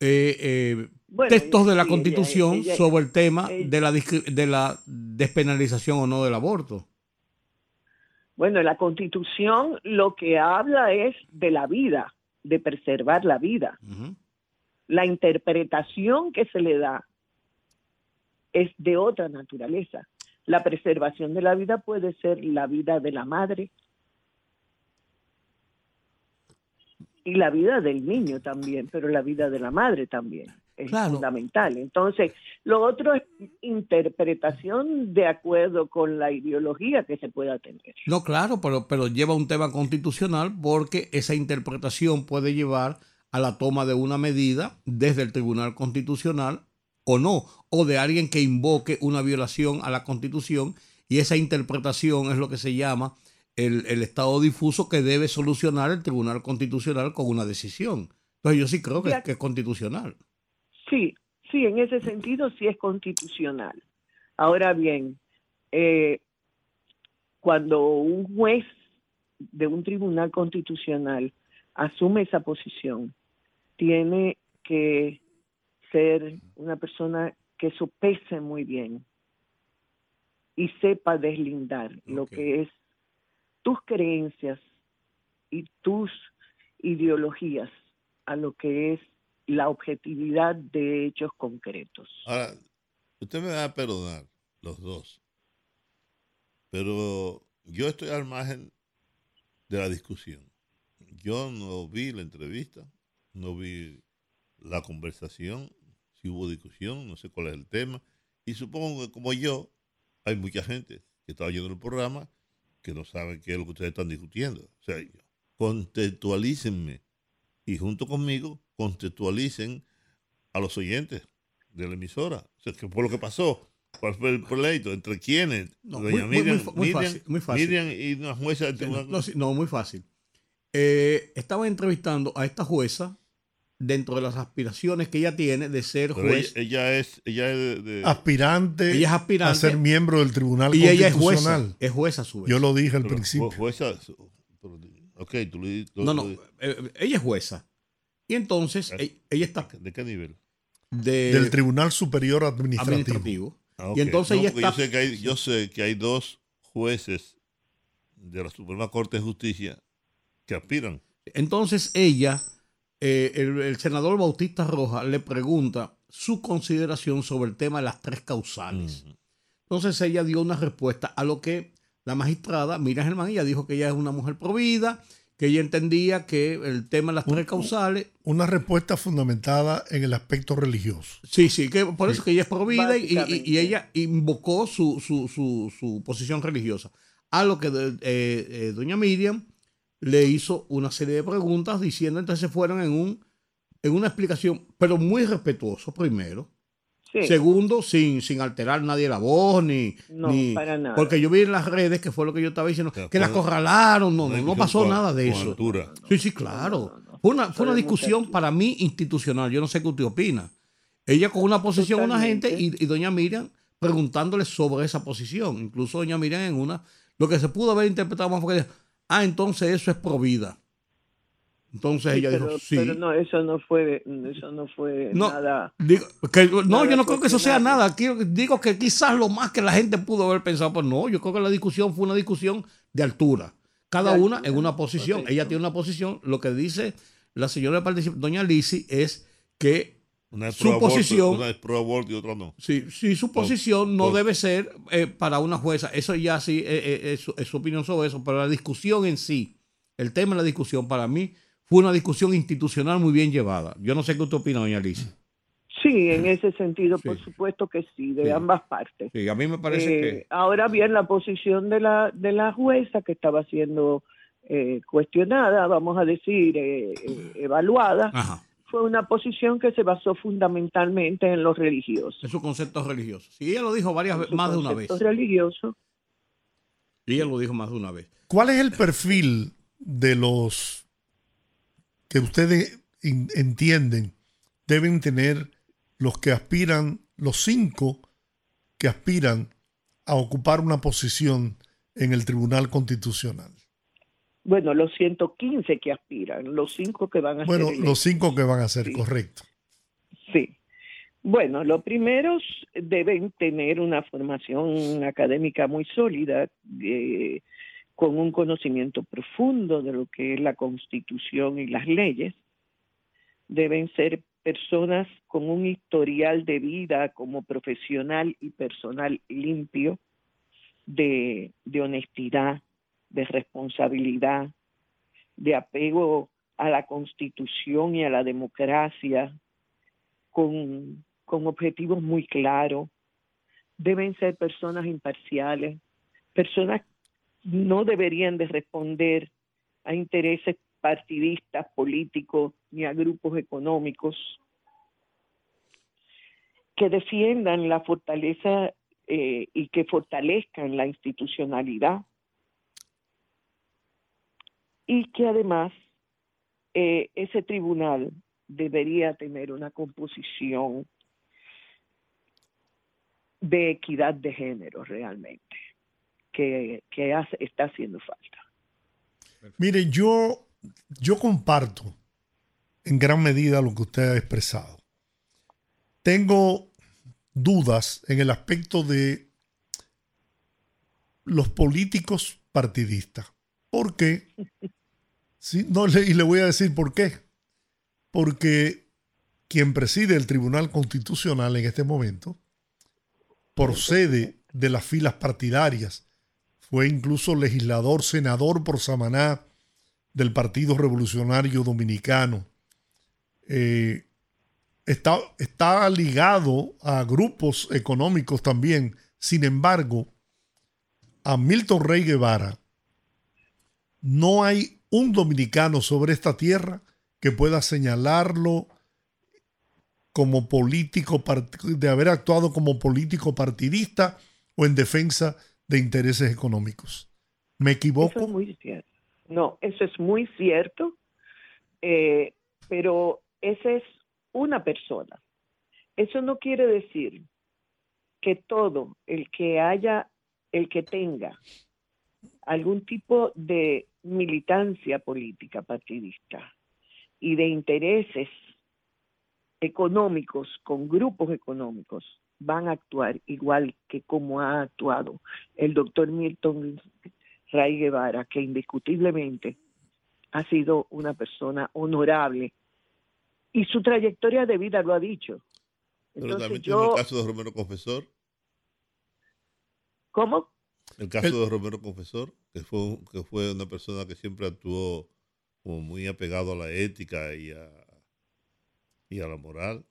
eh, eh, textos de la Constitución sobre el tema de, la, de la despenalización o no del aborto. Bueno, la Constitución lo que habla es de la vida, de preservar la vida. La interpretación que se le da es de otra naturaleza. La preservación de la vida puede ser la vida de la madre y la vida del niño también, pero la vida de la madre también es fundamental. Entonces, lo otro es interpretación de acuerdo con la ideología que se pueda tener. No, claro, pero, pero lleva un tema constitucional porque esa interpretación puede llevar a la toma de una medida desde el Tribunal Constitucional o no, o de alguien que invoque una violación a la Constitución y esa interpretación es lo que se llama el, estado difuso que debe solucionar el Tribunal Constitucional con una decisión. Entonces yo sí creo que, es constitucional. Sí, sí, en ese sentido sí es constitucional. Ahora bien, eh, cuando un juez de un tribunal constitucional asume esa posición, tiene que ser una persona que sopese muy bien y sepa deslindar lo que es tus creencias y tus ideologías a lo que es la objetividad de hechos concretos. Ahora, usted me va a perdonar, los dos, pero yo estoy al margen de la discusión. Yo no vi la entrevista, no vi la conversación, hubo discusión, no sé cuál es el tema. Y supongo que como yo, hay mucha gente que está oyendo el programa que no sabe qué es lo que ustedes están discutiendo. O sea, contextualícenme y junto conmigo contextualicen a los oyentes de la emisora. O sea, ¿qué fue lo que pasó? ¿Cuál fue el pleito? ¿Entre quiénes? muy, fácil, y una jueza. no, muy fácil. Eh, estaba entrevistando a esta jueza dentro de las aspiraciones que ella tiene de ser juez. Ella, es, ella aspirante, ella es aspirante a ser miembro del Tribunal y Constitucional. Ella es jueza, a su vez. Yo lo dije al principio. Jueza, ok, tú lo, No, no, eh, ella es jueza. Y entonces, eh, ella está... ¿De qué nivel? del Tribunal Superior Administrativo. Ah, y entonces ella está... Yo sé, que hay, yo sé que hay dos jueces de la Suprema Corte de Justicia que aspiran. Entonces ella eh, el, senador Bautista Roja le pregunta su consideración sobre el tema de las tres causales. Entonces ella dio una respuesta a lo que la magistrada Mira Germán, ella dijo que ella es una mujer provida, que ella entendía que el tema de las tres causales... Una respuesta fundamentada en el aspecto religioso. Sí, sí, que por eso que ella es provida y, y, ella invocó su, su, su, su, posición religiosa. A lo que eh, eh, doña Miriam le hizo una serie de preguntas diciendo, entonces fueron en, un, en una explicación, pero muy respetuoso primero. Segundo, sin, sin alterar nadie la voz, ni, no, para nada. Porque yo vi en las redes, que fue lo que yo estaba diciendo, que la acorralaron, no, no, no pasó nada de eso. Sí, sí, claro. Fue una, fue una discusión para mí institucional, yo no sé qué usted opina. Ella con una posición, una gente, y, y doña Miriam preguntándole sobre esa posición. Incluso doña Miriam en una, lo que se pudo haber interpretado más fue que, ah, entonces eso es pro vida. Entonces ella dijo, sí. Pero no, eso no fue, eso no fue nada. no, yo no creo que eso sea nada. digo que quizás lo más que la gente pudo haber pensado, pues no, yo creo que la discusión fue una discusión de altura. Cada una en una posición. Ella tiene una posición. Lo que dice la señora doña Lisi, es que su posición. Una es pro aborto y otra no. Sí, sí su posición no debe ser eh, para una jueza. Eso ya sí eh, eh, es su opinión sobre eso. Pero la discusión en sí, el tema de la discusión para mí fue una discusión institucional muy bien llevada. Yo no sé qué usted opina, doña Alicia. Sí, en ese sentido, por supuesto que sí, de ambas partes. Sí, a mí me parece que... Ahora bien, la posición de la, de la jueza que estaba siendo eh, cuestionada, vamos a decir, eh, evaluada, fue una posición que se basó fundamentalmente en los religiosos. En su concepto religioso. Sí, ella lo dijo varias veces, más de una vez. religioso. Y ella lo dijo más de una vez. ¿Cuál es el perfil de los que ustedes entienden deben tener los que aspiran, los cinco que aspiran a ocupar una posición en el Tribunal Constitucional? Bueno, los 115 que aspiran, los cinco que van a ser. Bueno, los cinco que van a ser, correcto. Sí. Bueno, los primeros deben tener una formación académica muy sólida, eh, con un conocimiento profundo de lo que es la constitución y las leyes. Deben ser personas con un historial de vida como profesional y personal limpio, de, honestidad, de responsabilidad, de apego a la constitución y a la democracia, con, con objetivos muy claros. Deben ser personas imparciales, personas no deberían de responder a intereses partidistas, políticos, ni a grupos económicos, que defiendan la fortaleza eh, y que fortalezcan la institucionalidad y que además eh, ese tribunal debería tener una composición de equidad de género realmente que, está haciendo falta. Mire, yo, yo comparto en gran medida lo que usted ha expresado. Tengo dudas en el aspecto de los políticos partidistas. ¿Por qué? Sí, no, y le voy a decir por qué. Porque quien preside el Tribunal Constitucional en este momento procede de las filas partidarias fue incluso legislador, senador por Samaná del Partido Revolucionario Dominicano. Eh, está, está ligado a grupos económicos también. Sin embargo, a Milton Rey Guevara no hay un dominicano sobre esta tierra que pueda señalarlo como político, de haber actuado como político partidista o en defensa de intereses económicos. ¿Me equivoco? Eso es muy cierto. No, eso es muy cierto, eh, pero esa es una persona. Eso no quiere decir que todo el que haya, el que tenga algún tipo de militancia política partidista y de intereses económicos con grupos económicos van a actuar igual que como ha actuado el doctor Milton Ray Guevara, que indiscutiblemente ha sido una persona honorable y su trayectoria de vida lo ha dicho. Pero también yo, el caso de Romero Confesor. ¿Cómo? El caso de Romero Confesor, que fue, que fue una persona que siempre actuó como muy apegado a la ética y a, y a la moral,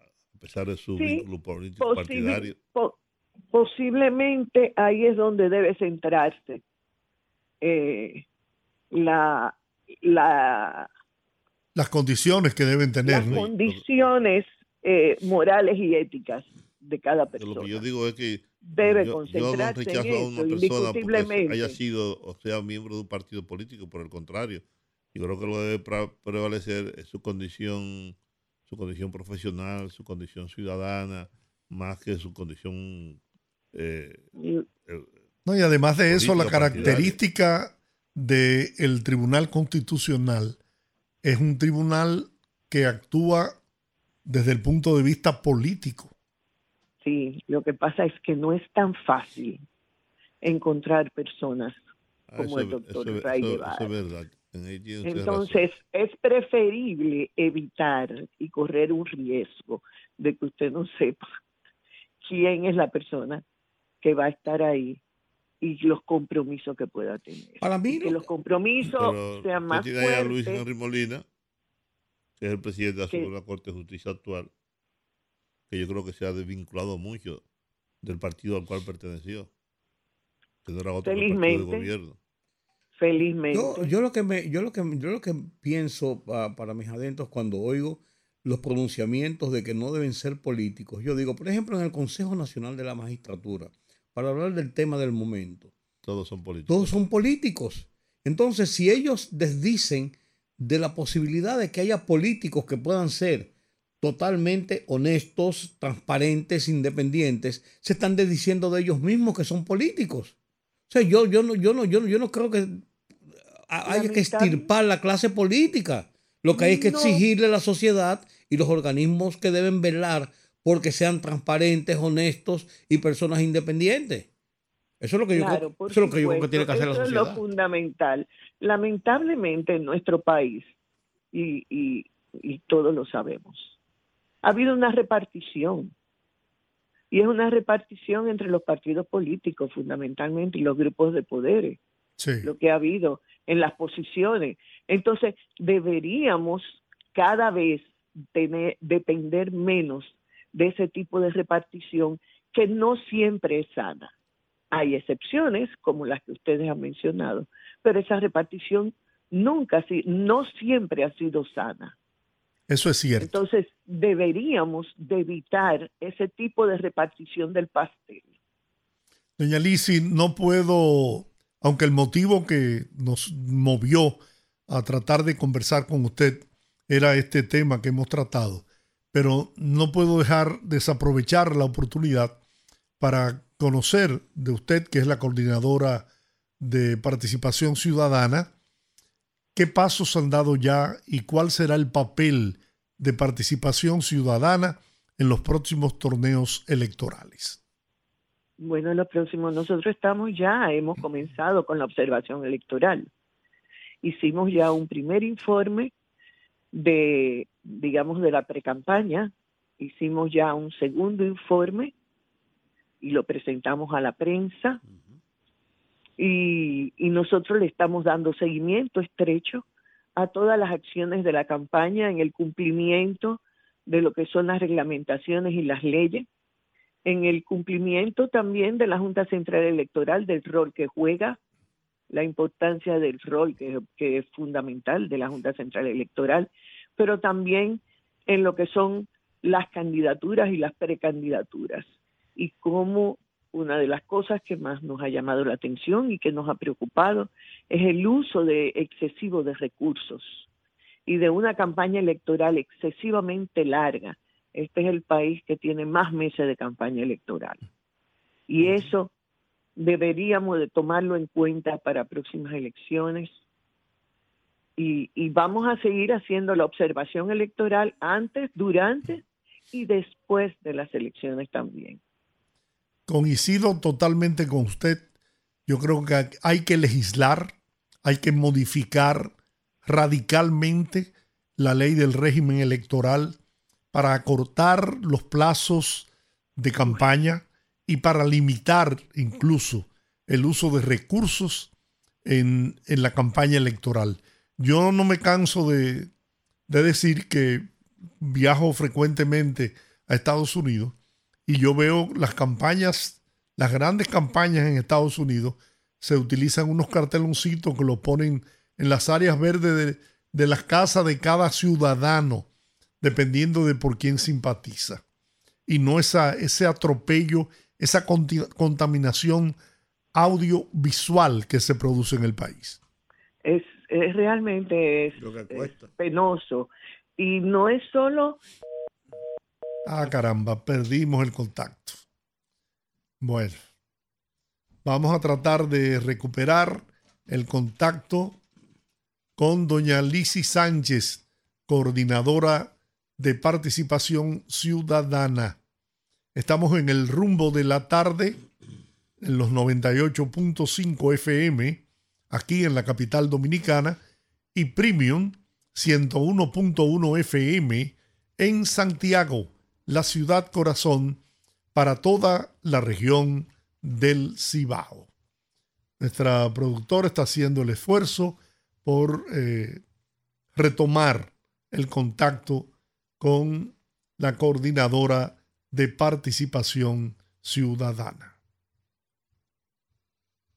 a pesar de su vínculo político partidario. posiblemente ahí es donde debe centrarse eh, la, la, las condiciones que deben tener. Las condiciones eh, morales y éticas de cada persona. Lo que yo digo es que debe concentrarse yo a una persona porque haya sido o sea miembro de un partido político, por el contrario. Yo creo que lo debe prevalecer es su condición, su condición profesional, su condición ciudadana, más que su condición. Eh, no, y además de eso, la característica del Tribunal Constitucional es un tribunal que actúa desde el punto de vista político. Sí, lo que pasa es que no es tan fácil encontrar personas ah, como el doctor Ray Entonces, es preferible evitar y correr un riesgo de que usted no sepa quién es la persona que va a estar ahí y los compromisos que pueda tener. Para mí, que los compromisos sean más fuertes. a Luis Henry Molina, que es el presidente de la Suprema Corte de Justicia actual, que yo creo que se ha desvinculado mucho del partido al cual perteneció, que no era otro Felizmente. partido de gobierno. Felizmente. Yo, lo que me, yo lo que yo lo que pienso para mis adentros cuando oigo los pronunciamientos de que no deben ser políticos. Yo digo, por ejemplo, en el Consejo Nacional de la Magistratura, para hablar del tema del momento. Todos son políticos. Todos son políticos. Entonces, si ellos desdicen de la posibilidad de que haya políticos que puedan ser totalmente honestos, transparentes, independientes, se están desdiciendo de ellos mismos que son políticos. O sea, yo, yo, no, yo, no, yo, yo no creo que haya que estirpar la clase política. Lo que hay es que exigirle a la sociedad y los organismos que deben velar porque sean transparentes, honestos y personas independientes. Eso es lo que yo, creo, eso es lo que, yo creo que tiene que hacer la sociedad. es lo fundamental. Lamentablemente en nuestro país, y, y, y todos lo sabemos, ha habido una repartición. Y es una repartición entre los partidos políticos fundamentalmente y los grupos de poderes. Lo que ha habido en las posiciones. Entonces, deberíamos cada vez tener, depender menos de ese tipo de repartición que no siempre es sana. Hay excepciones, como las que ustedes han mencionado, pero esa repartición nunca, no siempre ha sido sana. Eso es cierto. Entonces, deberíamos de evitar ese tipo de repartición del pastel. Doña Lisi, no puedo, aunque el motivo que nos movió a tratar de conversar con usted era este tema que hemos tratado, pero no puedo dejar desaprovechar la oportunidad para conocer de usted, que es la coordinadora de participación ciudadana, qué pasos han dado ya y cuál será el papel de participación ciudadana en los próximos torneos electorales. Bueno, en los próximos nosotros estamos ya, hemos comenzado con la observación electoral. Hicimos ya un primer informe de, digamos, de la precampaña, hicimos ya un segundo informe y lo presentamos a la prensa y, nosotros le estamos dando seguimiento estrecho a todas las acciones de la campaña en el cumplimiento de lo que son las reglamentaciones y las leyes, en el cumplimiento también de la Junta Central Electoral del rol que juega la importancia del rol que, es fundamental de la Junta Central Electoral, pero también en lo que son las candidaturas y las precandidaturas y cómo una de las cosas que más nos ha llamado la atención y que nos ha preocupado es el uso de excesivo de recursos y de una campaña electoral excesivamente larga. Este es el país que tiene más meses de campaña electoral. Y eso deberíamos de tomarlo en cuenta para próximas elecciones y, vamos a seguir haciendo la observación electoral antes, durante y después de las elecciones también. Coincido totalmente con usted. Yo creo que hay que legislar, hay que modificar radicalmente la ley del régimen electoral para acortar los plazos de campaña y para limitar incluso el uso de recursos en, la campaña electoral. Yo no me canso de, de decir que viajo frecuentemente a Estados Unidos y yo veo las campañas, las grandes campañas en Estados Unidos, se utilizan unos carteloncitos que lo ponen en las áreas verdes de, las casas de cada ciudadano, dependiendo de por quién simpatiza. Y no esa, ese atropello, esa contaminación audiovisual que se produce en el país. Es, realmente penoso. Y no es solo... Ah, caramba, perdimos el contacto. Bueno, vamos a tratar de recuperar el contacto con doña Lisi Sánchez, coordinadora de participación ciudadana. Estamos en el rumbo de la tarde, en los 98.5 FM, aquí en la capital dominicana, y Premium 101.1 FM en Santiago, la ciudad corazón, para toda la región del Cibao. Nuestra productora está haciendo el esfuerzo por eh, retomar el contacto con la coordinadora de participación ciudadana.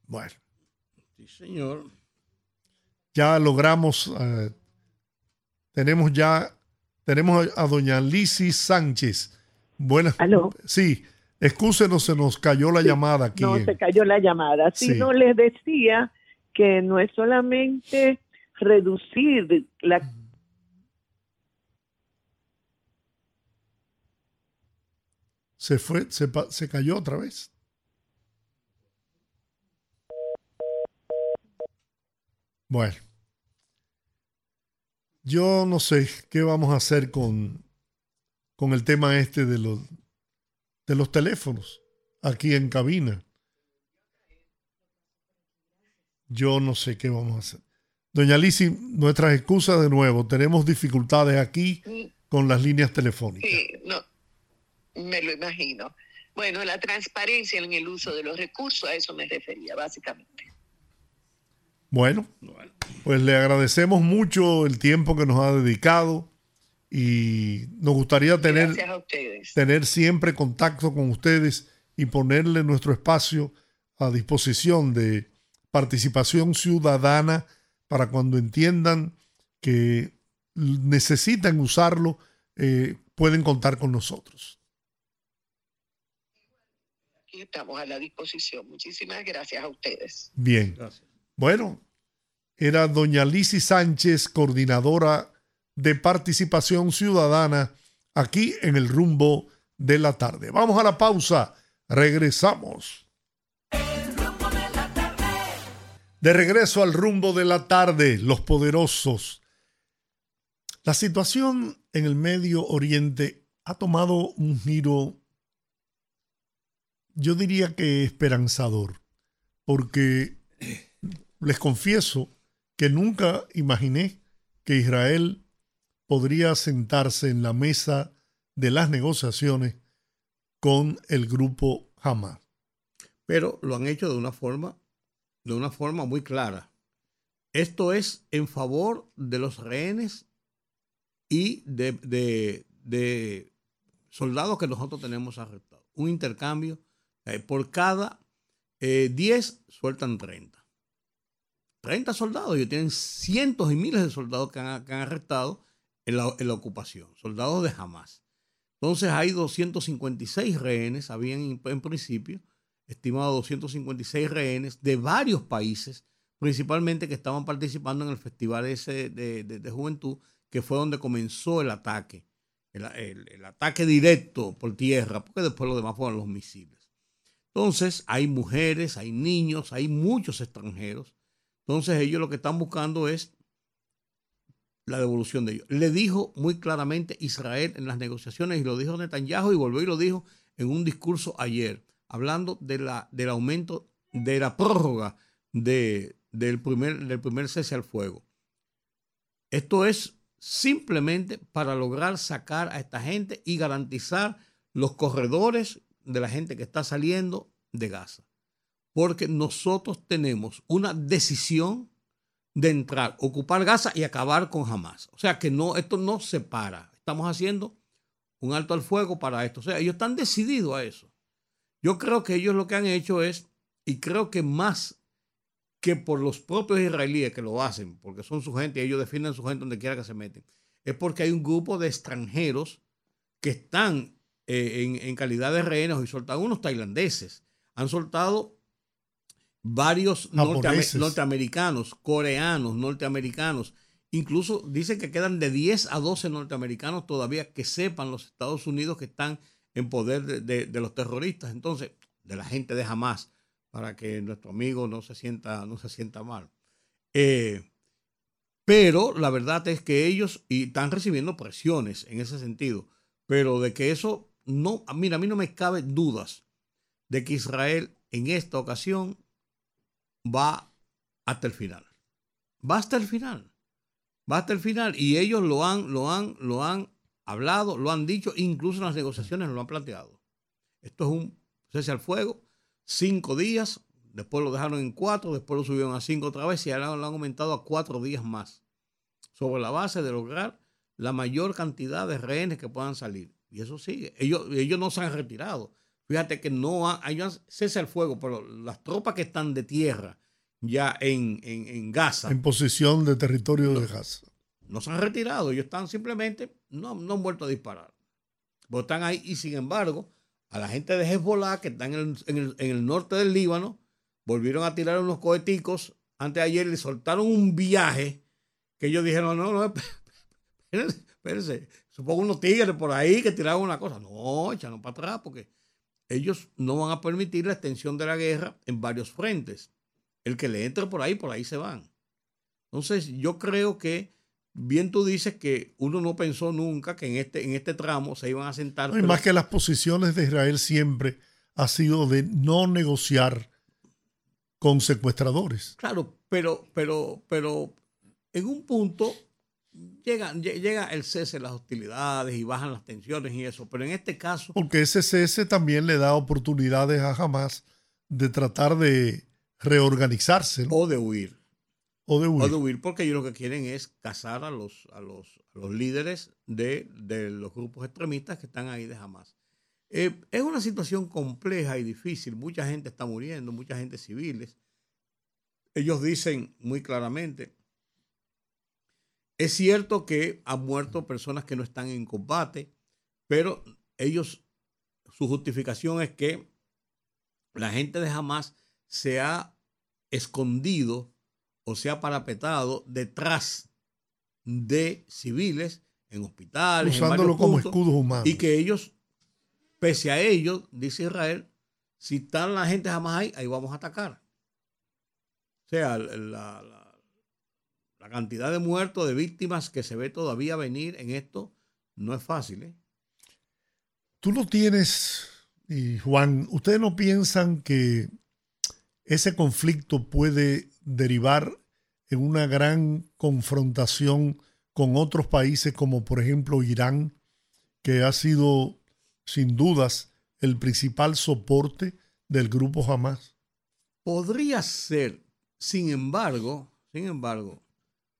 Bueno. Sí, señor. Ya logramos, eh, tenemos ya, tenemos a, doña Lizy Sánchez. Buenas. ¿Aló? Sí, excúsenos, se nos cayó la llamada aquí. No, se cayó la llamada. Si no les decía que no es solamente reducir la se fue, se, se cayó otra vez. Bueno, yo no sé qué vamos a hacer con, con el tema este de los, de los teléfonos aquí en cabina. Yo no sé qué vamos a hacer. Doña Lisi, nuestras excusas de nuevo. Tenemos dificultades aquí con las líneas telefónicas. Sí, no, me lo imagino. Bueno, la transparencia en el uso de los recursos, a eso me refería, básicamente. Bueno, pues le agradecemos mucho el tiempo que nos ha dedicado y nos gustaría tener, tener siempre contacto con ustedes y ponerle nuestro espacio a disposición de participación ciudadana para cuando entiendan que necesitan usarlo, eh, pueden contar con nosotros. Aquí estamos a la disposición. Muchísimas gracias a ustedes. Bien. Bueno, era doña Lizy Sánchez, coordinadora de participación ciudadana, aquí en el rumbo de la tarde. Vamos a la pausa. Regresamos. De regreso al rumbo de la tarde, los poderosos. La situación en el Medio Oriente ha tomado un giro, yo diría que esperanzador, porque les confieso que nunca imaginé que Israel podría sentarse en la mesa de las negociaciones con el grupo Hamas. Pero lo han hecho de una forma de una forma muy clara. Esto es en favor de los rehenes y de, soldados que nosotros tenemos arrestados. Un intercambio. Eh, por cada 10 eh, sueltan 30. 30 soldados. Ellos tienen cientos y miles de soldados que han, arrestado en la, ocupación. Soldados de Hamas. Entonces hay 256 rehenes, habían en principio, estimado 256 rehenes de varios países, principalmente que estaban participando en el festival ese de, juventud, que fue donde comenzó el ataque, el, ataque directo por tierra, porque después lo demás fueron los misiles. Entonces, hay mujeres, hay niños, hay muchos extranjeros. Entonces, ellos lo que están buscando es la devolución de ellos. Le dijo muy claramente Israel en las negociaciones, y lo dijo Netanyahu, y volvió y lo dijo en un discurso ayer hablando de la, del aumento de la prórroga de, del, primer, del primer cese al fuego. Esto es simplemente para lograr sacar a esta gente y garantizar los corredores de la gente que está saliendo de Gaza. Porque nosotros tenemos una decisión de entrar, ocupar Gaza y acabar con Hamas. O sea que no, esto no se para. Estamos haciendo un alto al fuego para esto. O sea, ellos están decididos a eso. Yo creo que ellos lo que han hecho es, y creo que más que por los propios israelíes que lo hacen, porque son su gente ellos defienden su gente donde quiera que se meten, es porque hay un grupo de extranjeros que están eh, en, calidad de rehenes y soltaron unos tailandeses. Han soltado varios norteamericanos, coreanos, norteamericanos. Incluso dicen que quedan de 10 a 12 norteamericanos todavía que sepan los Estados Unidos que están en poder de, los terroristas. Entonces, de la gente de Hamas, para que nuestro amigo no se sienta, no se sienta mal. Eh, pero la verdad es que ellos y están recibiendo presiones en ese sentido. Pero de que eso no, mira, a mí no me cabe dudas de que Israel en esta ocasión va hasta el final. Va hasta el final. Va hasta el final. Y ellos lo han, lo han, lo han hablado, lo han dicho, incluso en las negociaciones lo han planteado. Esto es un cese al fuego, cinco días, después lo dejaron en cuatro, después lo subieron a cinco otra vez y ahora lo han aumentado a cuatro días más, sobre la base de lograr la mayor cantidad de rehenes que puedan salir. Y eso sigue. Ellos, ellos no se han retirado. Fíjate que no hay cese al fuego, pero las tropas que están de tierra ya en, en, Gaza. En posición de territorio de Gaza. No se han retirado, ellos están simplemente, no, no han vuelto a disparar. Pero están ahí y sin embargo, a la gente de Hezbollah que están en el, en el, norte del Líbano, volvieron a tirar unos coheticos. Antes de ayer le soltaron un viaje que ellos dijeron, no, no, espérense, espérense. Supongo unos tigres por ahí que tiraron una cosa. No, echaron para atrás porque ellos no van a permitir la extensión de la guerra en varios frentes. El que le entre por ahí, por ahí se van. Entonces, yo creo que, bien tú dices que uno no pensó nunca que en este, en este tramo se iban a sentar. y más que las posiciones de Israel siempre ha sido de no negociar con secuestradores. Claro, pero, pero, pero en un punto llega, llega el cese de las hostilidades y bajan las tensiones y eso, pero en este caso... Porque ese cese también le da oportunidades a Hamas de tratar de reorganizarse. O de huir. O de huir. O de huir, porque ellos lo que quieren es cazar a los, a los, los líderes de, los grupos extremistas que están ahí de Hamas. Eh, es una situación compleja y difícil. Mucha gente está muriendo, mucha gente civiles. Ellos dicen muy claramente, es cierto que han muerto personas que no están en combate, pero ellos, su justificación es que la gente de Hamas se ha escondido o se ha parapetado detrás de civiles en hospitales. Usándolo como escudos humanos. Y que ellos, pese a ello, dice Israel, si están la gente jamás ahí, ahí vamos a atacar. O sea, la la cantidad de muertos, de víctimas que se ve todavía venir en esto, no es fácil. ¿eh? Tú no tienes, y Juan, ¿ustedes no piensan que ese conflicto puede derivar en una gran confrontación con otros países como por ejemplo Irán, que ha sido sin dudas el principal soporte del grupo Hamas? Podría ser, sin embargo, sin embargo,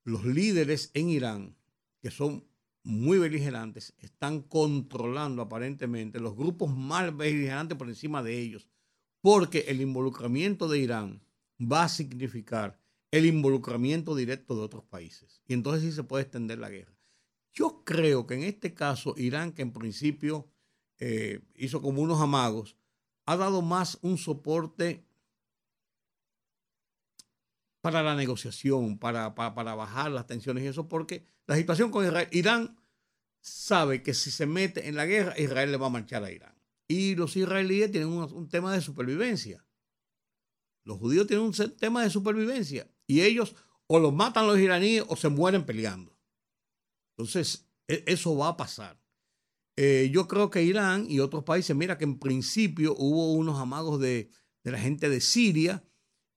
los líderes en Irán, que son muy beligerantes, están controlando aparentemente los grupos más beligerantes por encima de ellos, porque el involucramiento de Irán va a significar el involucramiento directo de otros países. Y entonces sí se puede extender la guerra. Yo creo que en este caso Irán, que en principio eh, hizo como unos amagos, ha dado más un soporte para la negociación, para, para, bajar las tensiones y eso, porque la situación con Israel, Irán sabe que si se mete en la guerra, Israel le va a marchar a Irán. Y los israelíes tienen un, tema de supervivencia. Los judíos tienen un tema de supervivencia. Y ellos o los matan los iraníes o se mueren peleando. Entonces, e, eso va a pasar. Eh, yo creo que Irán y otros países, mira que en principio hubo unos amagos de, de la gente de Siria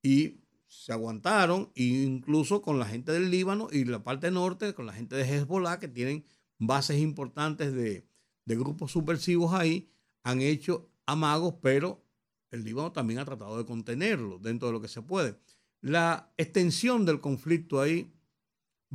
y se aguantaron, incluso con la gente del Líbano y la parte norte, con la gente de Hezbollah, que tienen bases importantes de, de grupos subversivos ahí, han hecho amagos, pero el Líbano también ha tratado de contenerlo dentro de lo que se puede. La extensión del conflicto ahí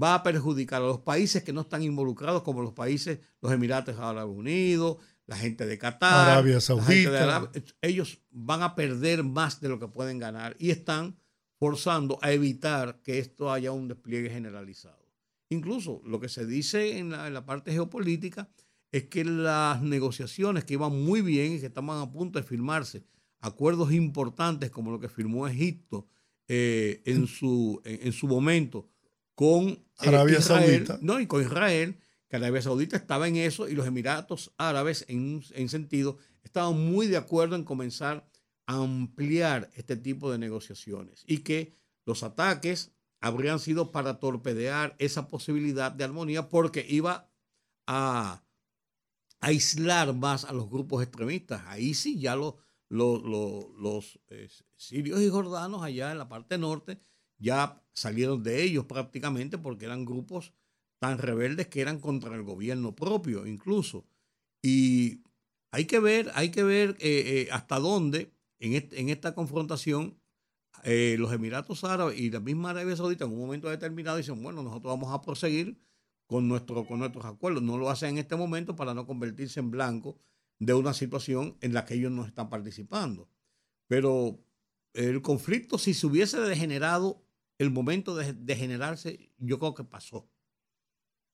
va a perjudicar a los países que no están involucrados, como los países, los Emiratos Árabes Unidos, la gente de Qatar, Arabia Saudita. ellos van a perder más de lo que pueden ganar y están forzando a evitar que esto haya un despliegue generalizado. Incluso lo que se dice en la, parte geopolítica es que las negociaciones que iban muy bien y que estaban a punto de firmarse, acuerdos importantes como lo que firmó Egipto eh, en, su, en, su momento con eh, Arabia Saudita. No, y con Israel, que Arabia Saudita estaba en eso y los Emiratos Árabes, en, en sentido, estaban muy de acuerdo en comenzar ampliar este tipo de negociaciones y que los ataques habrían sido para torpedear esa posibilidad de armonía porque iba a aislar más a los grupos extremistas. Ahí sí ya los, eh, sirios y jordanos allá en la parte norte ya salieron de ellos prácticamente porque eran grupos tan rebeldes que eran contra el gobierno propio incluso. Y hay que ver, hay que ver eh, eh, hasta dónde en, esta confrontación eh, los Emiratos Árabes y la misma Arabia Saudita en un momento determinado dicen, bueno, nosotros vamos a proseguir con, nuestro, con nuestros acuerdos. No lo hacen en este momento para no convertirse en blanco de una situación en la que ellos no están participando. Pero el conflicto, si se hubiese degenerado el momento de degenerarse, yo creo que pasó.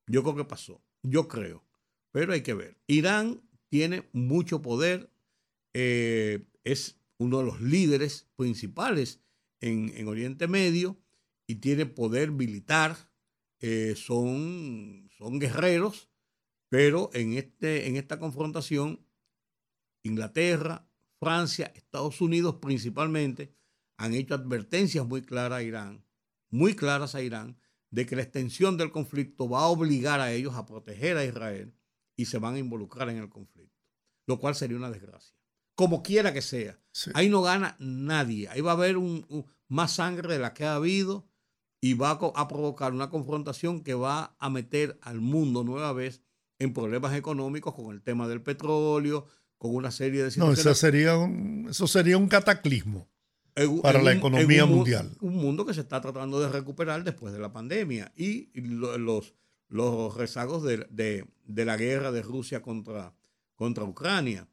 Yo creo que pasó. Yo creo. Pero hay que ver. Irán tiene mucho poder. Eh, es uno de los líderes principales en, Oriente Medio y tiene poder militar. Eh, son, son guerreros, pero en, este, en esta confrontación, Inglaterra, Francia, Estados Unidos principalmente, han hecho advertencias muy claras a Irán, muy claras a Irán, de que la extensión del conflicto va a obligar a ellos a proteger a Israel y se van a involucrar en el conflicto, lo cual sería una desgracia. Como quiera que sea. Ahí no gana nadie. Ahí va a haber un, más sangre de la que ha habido y va a, provocar una confrontación que va a meter al mundo nueva vez en problemas económicos con el tema del petróleo, con una serie de situaciones. No, eso sería un, eso sería un cataclismo para la economía mundial. Un mundo que se está tratando de recuperar después de la pandemia y los, los rezagos de, la guerra de Rusia contra, contra Ucrania.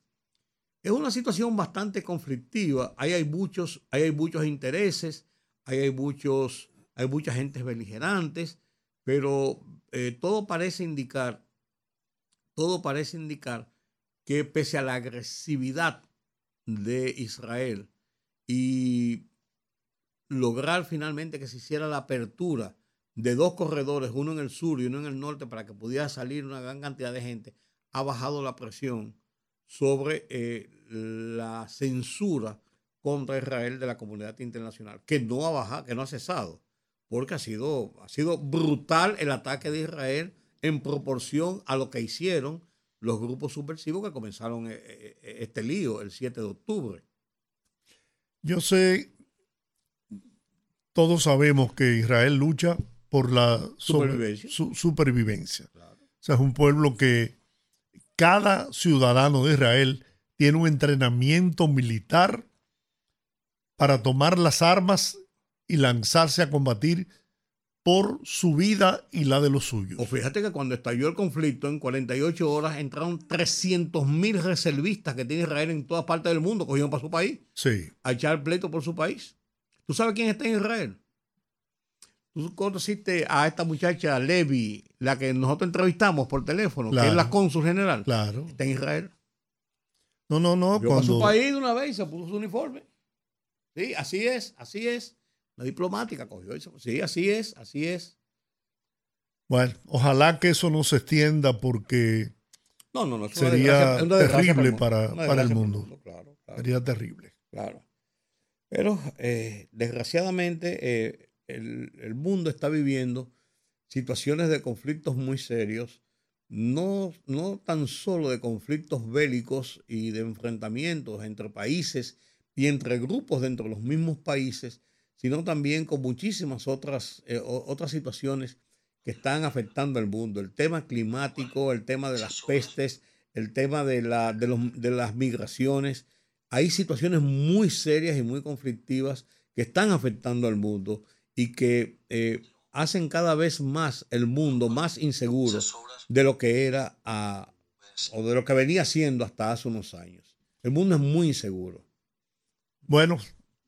Es una situación bastante conflictiva. Hay muchos, hay muchos intereses, hay, muchos, hay muchas gentes beligerantes, pero eh, todo parece indicar, todo parece indicar que pese a la agresividad de Israel, y lograr finalmente que se hiciera la apertura de dos corredores, uno en el sur y uno en el norte, para que pudiera salir una gran cantidad de gente, ha bajado la presión sobre eh, la censura contra Israel de la comunidad internacional, que no ha bajado, que no ha cesado, porque ha sido, ha sido brutal el ataque de Israel en proporción a lo que hicieron los grupos subversivos que comenzaron eh, eh, este lío el 7 de octubre. Yo sé, todos sabemos que Israel lucha por la supervivencia. O sea, es un pueblo que cada ciudadano de Israel tiene un entrenamiento militar para tomar las armas y lanzarse a combatir por su vida y la de los suyos. O fíjate que cuando estalló el conflicto, en 48 horas entraron 300 mil reservistas que tiene Israel en todas partes del mundo, cogieron para su país. Sí. A echar pleito por su país. ¿Tú sabes quién está en Israel? Tú conociste a esta muchacha Levi, la que nosotros entrevistamos por teléfono, que es la cónsul general. Claro. Está en Israel. No, no, no. cuando... su país de una vez y se puso su uniforme. Sí, así es, así es diplomática cogió eso. Sí, así es, así es. Bueno, ojalá que eso no se extienda porque no, no, no, sería terrible para, para, el mundo. Sería terrible. Claro. Pero eh, desgraciadamente eh, el, mundo está viviendo situaciones de conflictos muy serios, no, no tan solo de conflictos bélicos y de enfrentamientos entre países y entre grupos dentro de los mismos países, sino también con muchísimas otras, eh, otras situaciones que están afectando al mundo. El tema climático, el tema de las pestes, el tema de, la, de, de las migraciones. Hay situaciones muy serias y muy conflictivas que están afectando al mundo y que eh, hacen cada vez más el mundo más inseguro de lo que era o de lo que venía siendo hasta hace unos años. El mundo es muy inseguro. Bueno,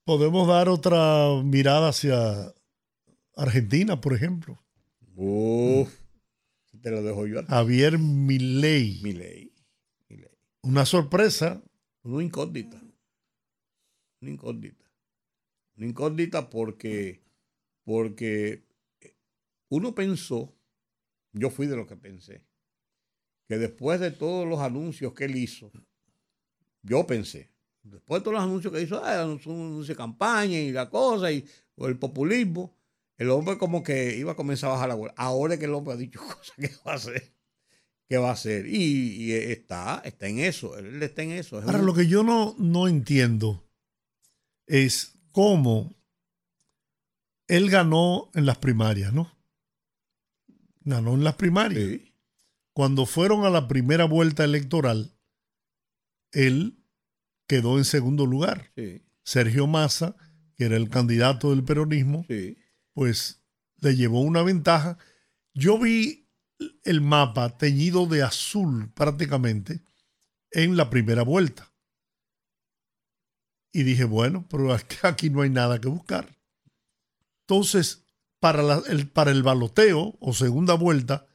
podemos dar otra mirada hacia Argentina, por ejemplo. Uf, te lo dejo yo. Javier Milei. Milei. Una sorpresa. Una incógnita. Una incógnita. Una incógnita porque, porque uno pensó, yo fui de lo que pensé, que después de todos los anuncios que él hizo, yo pensé, después de todos los anuncios que hizo, ah, anuncio de campaña y la cosa, y o el populismo, el hombre como que iba a comenzar a bajar la bola. Ahora es que el hombre ha dicho cosas que va a hacer. ¿Qué va a hacer? Y, está, está en eso, él está en eso. Ahora, lo que yo no, no entiendo es cómo él ganó en las primarias, ¿no? Ganó en las primarias. Cuando fueron a la primera vuelta electoral, él quedó en segundo lugar. Sergio Massa, que era el candidato del peronismo, pues le llevó una ventaja. Yo vi el mapa teñido de azul prácticamente en la primera vuelta. Y dije, bueno, pero aquí no hay nada que buscar. Entonces, para, el, para el baloteo o segunda vuelta,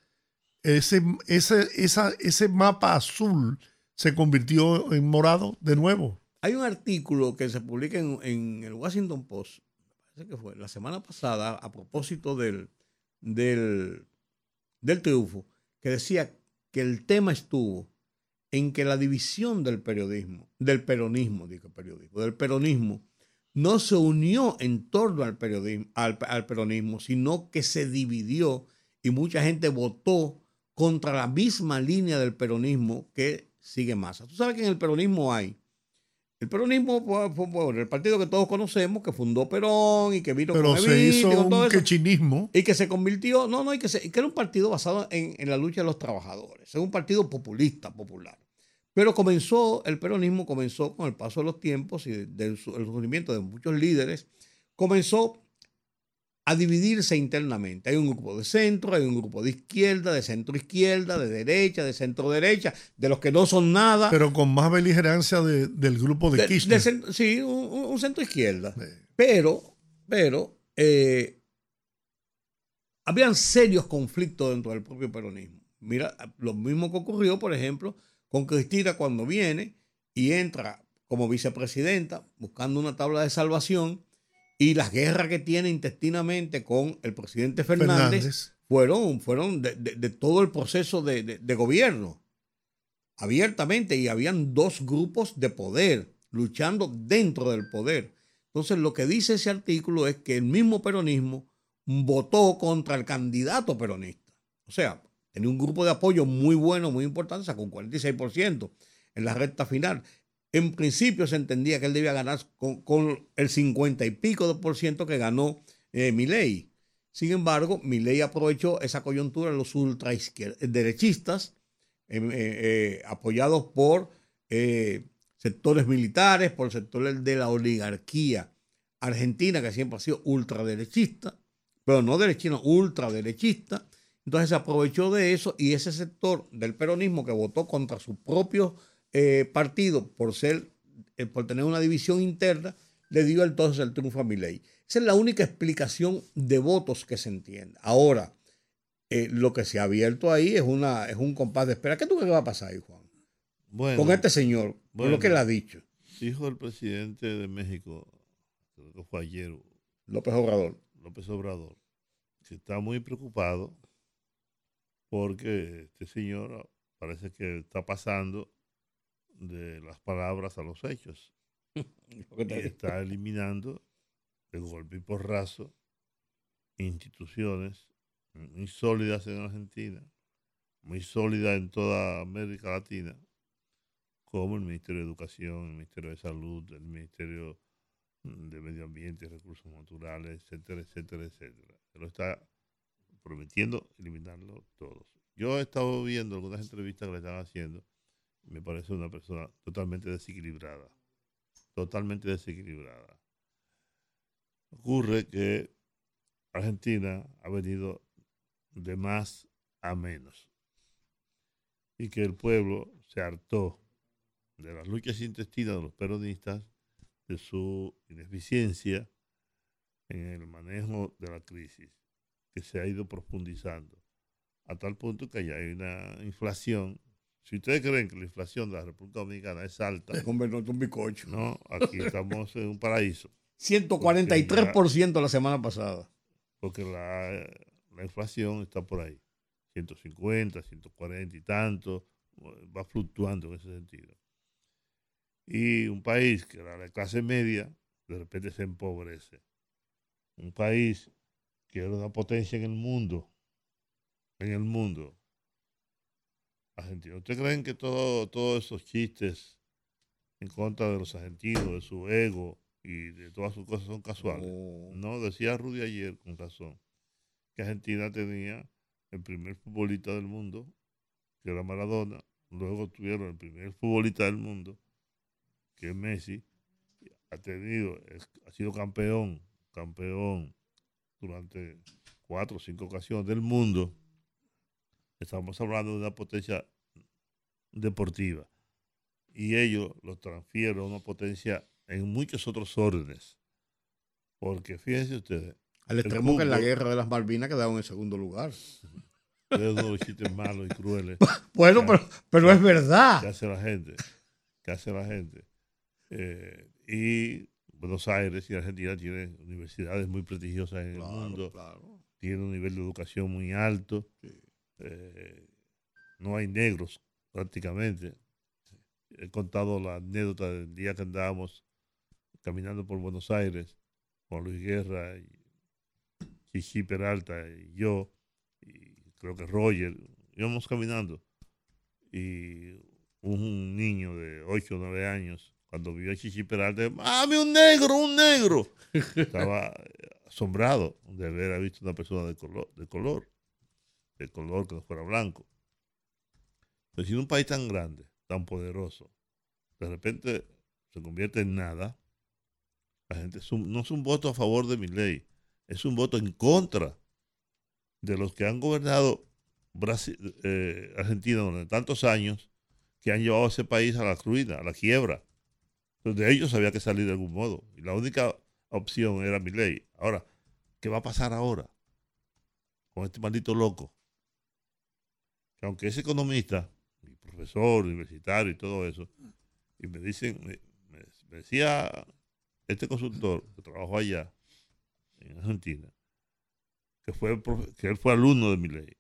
ese, ese, ese mapa azul se convirtió en morado de nuevo. Hay un artículo que se publica en, el Washington Post, parece que fue la semana pasada, a propósito del, del, del triunfo, que decía que el tema estuvo en que la división del periodismo, del peronismo, digo periodismo, del peronismo, no se unió en torno al, periodismo, al, peronismo, sino que se dividió y mucha gente votó contra la misma línea del peronismo que sigue Massa. Tú sabes que en el peronismo hay. El peronismo fue, el partido que todos conocemos, que fundó Perón y que vino Pero con se hizo un quechinismo. Y que se convirtió, no, no, y que, que era un partido basado en, en, la lucha de los trabajadores. Es un partido populista, popular. Pero comenzó, el peronismo comenzó con el paso de los tiempos y del surgimiento de muchos líderes, comenzó a dividirse internamente. Hay un grupo de centro, hay un grupo de izquierda, de centro izquierda, de derecha, de centro derecha, de los que no son nada. Pero con más beligerancia del grupo de, Kirchner. sí, un, centro izquierda. Pero, pero, eh, habían serios conflictos dentro del propio peronismo. Mira, lo mismo que ocurrió, por ejemplo, con Cristina cuando viene y entra como vicepresidenta buscando una tabla de salvación y las guerras que tiene intestinamente con el presidente Fernández, fueron, fueron de, todo el proceso de, de gobierno, abiertamente, y habían dos grupos de poder luchando dentro del poder. Entonces lo que dice ese artículo es que el mismo peronismo votó contra el candidato peronista. O sea, Tenía un grupo de apoyo muy bueno, muy importante, sacó un 46% en la recta final. En principio se entendía que él debía ganar con, el 50 y pico de por ciento que ganó eh. Sin embargo, Milei aprovechó esa coyuntura de los ultra derechistas, em, eh, eh, apoyados por sectores militares, por sectores de la oligarquía argentina, que siempre ha sido ultraderechista, pero no derechista, ultraderechista, entonces se aprovechó de eso y ese sector del peronismo que votó contra su propio eh, partido por ser, eh, por tener una división interna, le dio entonces el triunfo a Milei. Esa es la única explicación de votos que se entiende. Ahora, eh, lo que se ha abierto ahí es, una, es un compás de espera. ¿Qué tú crees que va a pasar ahí, Juan? Bueno, con este señor, con lo que él ha dicho. Dijo el presidente de México, creo que fue ayer, López Obrador. López Obrador, que está muy preocupado porque este señor parece que está pasando de las palabras a los hechos. y está eliminando de golpe y porrazo instituciones muy sólidas en Argentina, muy sólidas en toda América Latina, como el Ministerio de Educación, el Ministerio de Salud, el Ministerio de medio ambiente, recursos naturales, etcétera, etcétera, etcétera. Se lo está prometiendo eliminarlo todos. Yo he estado viendo algunas entrevistas que le están haciendo. Me parece una persona totalmente desequilibrada. Totalmente desequilibrada. Ocurre que Argentina ha venido de más a menos. Y que el pueblo se hartó de las luchas intestinas de los peronistas, de su ineficiencia en el manejo de la crisis, que se ha ido profundizando, a tal punto que ya hay una inflación. Si ustedes creen que la inflación de la República Dominicana es alta, un bicocho. no, aquí estamos en un paraíso. 143% la semana pasada. porque la, la inflación está por ahí, 150, 140 y tanto, va fluctuando en ese sentido. Y un país que era de clase media, de repente se empobrece. Un país que era una potencia en el mundo, en el mundo, Argentina. ¿Ustedes creen que todo, todos esos chistes en contra de los argentinos, de su ego y de todas sus cosas son casuales? No. No, decía Rudy ayer con razón, que Argentina tenía el primer futbolista del mundo, que era Maradona, luego tuvieron el primer futbolista del mundo, que es Messi, ha tenido, ha sido campeón, campeón durante cuatro o cinco ocasiones del mundo. Estamos hablando de una potencia deportiva. Y ellos lo transfieren a una potencia en muchos otros órdenes. Porque fíjense ustedes, Al extremo que en la guerra de las Malvinas quedaron en segundo lugar. es uno de los chistes malos y crueles Bueno, pero, pero es verdad. que hace la gente. Que hace la gente. Eh, y Buenos Aires y Argentina tienen universidades muy prestigiosas en el mundo, claro. tienen un nivel de educación muy alto. Eh, no hay negros prácticamente. He contado la anécdota del día que andábamos caminando por Buenos Aires con Luis Guerra y Chichi Peralta y yo, y creo que Roger, íbamos caminando y un niño de 8 o 9 años, cuando vio a Chichi Peralta, ¡Mami, un negro, un negro! Estaba asombrado de haber visto una persona de color, de color, de color que no fuera blanco. Pero si en un país tan grande, tan poderoso, de repente se convierte en nada, la gente es un- no es un voto a favor de mi ley, es un voto en contra de los que han gobernado Brasil, eh, Argentina durante tantos años que han llevado a ese país a la ruina, a la quiebra. De ellos había que salir de algún modo. Y la única opción era mi ley. Ahora, ¿qué va a pasar ahora con este maldito loco? Que aunque es economista, y profesor universitario y todo eso, y me dicen, me, decía este consultor que trabajó allá en Argentina, que fue que él fue alumno de mi ley,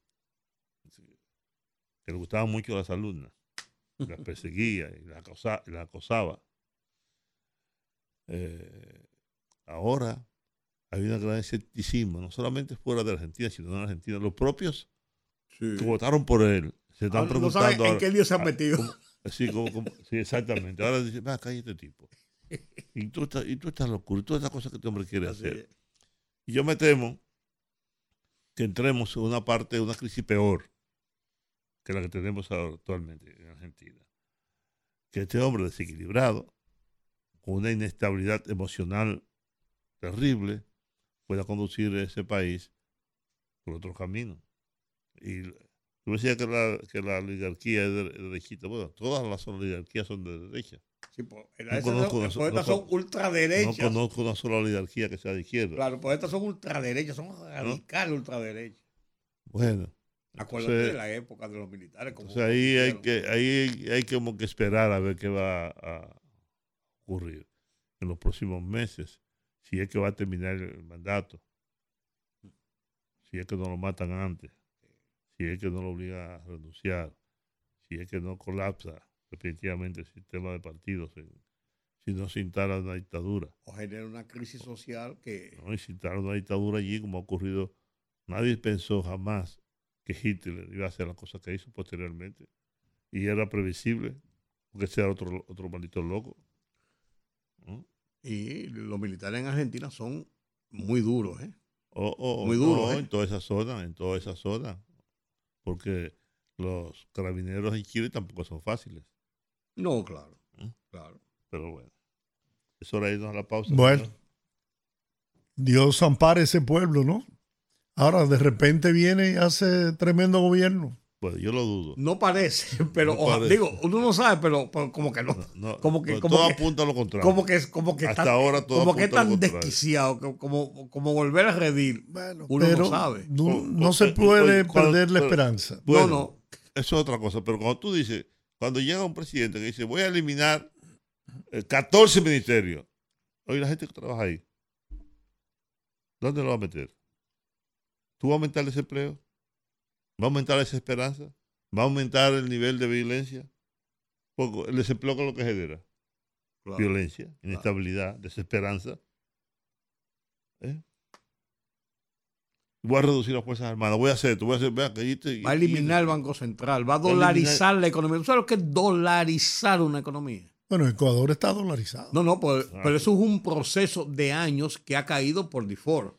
que le gustaban mucho las alumnas, las perseguía y las acosa- y las acosaba. Eh, ahora hay un gran escepticismo, no solamente fuera de Argentina, sino en Argentina. Los propios Sí. que votaron por él se están Ahora no preguntando. saben en qué lío se han metido. ¿cómo? Sí, exactamente. Ahora dicen, va, acá hay este tipo. Y tú, estás, y tú estás locura, y todas estas cosas que este hombre quiere Así hacer. es. Y yo me temo que entremos en una parte de una crisis peor que la que tenemos actualmente en Argentina. Que este hombre desequilibrado, con una inestabilidad emocional terrible, pueda conducir a ese país por otro camino. Y tú decías que la, que la oligarquía es de, de derechita. Bueno, todas las oligarquías son de derecha. Sí, po- No conozco una pues estas no son con- ultraderechas. No conozco una sola oligarquía que sea de izquierda. Claro, pues estas son ultraderechas, son radicales ultraderechas. Bueno, Acuérdate Entonces- de la época de los militares. Como Entonces ahí hay que, ahí hay como que esperar a ver qué va a ocurrir en los próximos meses, si es que va a terminar el mandato, si es que no lo matan antes, si es que no lo obligan a renunciar, si es que no colapsa definitivamente el sistema de partidos, si no se instala una dictadura. O genera una crisis social que ¿no? Y se instala una dictadura allí como ha ocurrido. Nadie pensó jamás que Hitler iba a hacer las cosas que hizo posteriormente. Y era previsible, porque ese era otro, otro maldito loco. Y los militares en Argentina son muy duros, ¿eh? O- o- Muy duro, no, ¿eh? en toda esa zona, en toda esa zona. Porque los carabineros en Chile tampoco son fáciles. No, claro, ¿Eh? claro. Pero bueno, es hora de irnos a la pausa. Bueno. Dios ampara ese pueblo, ¿no? Ahora de repente viene y hace tremendo gobierno. Bueno, yo lo dudo. No parece, pero No oja- parece. digo, uno no sabe, pero, pero como que no. No, no, como que, como todo que- apunta a lo contrario. como que, como que Hasta tan- ahora todo como que es tan desquiciado, como, como volver a redir. Bueno, Uno no sabe. No, O- no o- se oye, puede cuando- perder la pero- esperanza. Bueno, no, no. Eso es otra cosa. Pero cuando tú dices, cuando llega un presidente que dice, voy a eliminar eh, 14 ministerios. Oye, la gente que trabaja ahí, ¿dónde lo va a meter? ¿Tú vas a aumentar el desempleo? ¿Va a aumentar la desesperanza? ¿Va a aumentar el nivel de violencia? Porque el desempleo con lo que genera. Claro. Violencia, inestabilidad, desesperanza. ¿Eh? Voy a reducir las Fuerzas Armadas, voy a hacer esto, voy a hacer... vea, que te- Va a eliminar el Banco Central, va a eliminar- dolarizar la economía. ¿Tú sabes lo que es dolarizar una economía? Bueno, Ecuador está dolarizado. No, no, Ah, pero eso es un proceso de años que ha caído por default.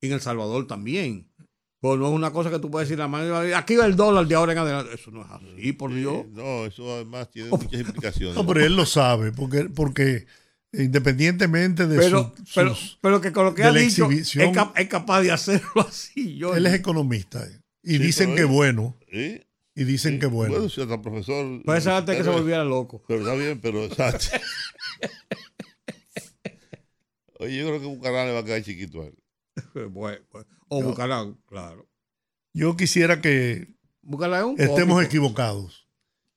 En El Salvador también. Pues no es una cosa que tú puedes decir, la mano, aquí va el dólar de ahora en adelante. Eso no es así, por Dios. No, eso además tiene Oh, muchas implicaciones. No, pero él lo sabe, porque, porque independientemente de Pero, su- pero, sus- pero que con lo que ha dicho, es, cap- es capaz de hacerlo así. Yo, él es economista eh, y Sí, dicen que bueno, ¿Eh? y dicen Sí, que bueno. Bueno, si hasta profesor. puede ser antes que se volviera loco. Pero está bien, pero exacto. Oye, yo creo que Bucarán le va a quedar chiquito a él. Bueno, pues, o Yo- Bucarán, claro. Yo quisiera que es estemos cómico. equivocados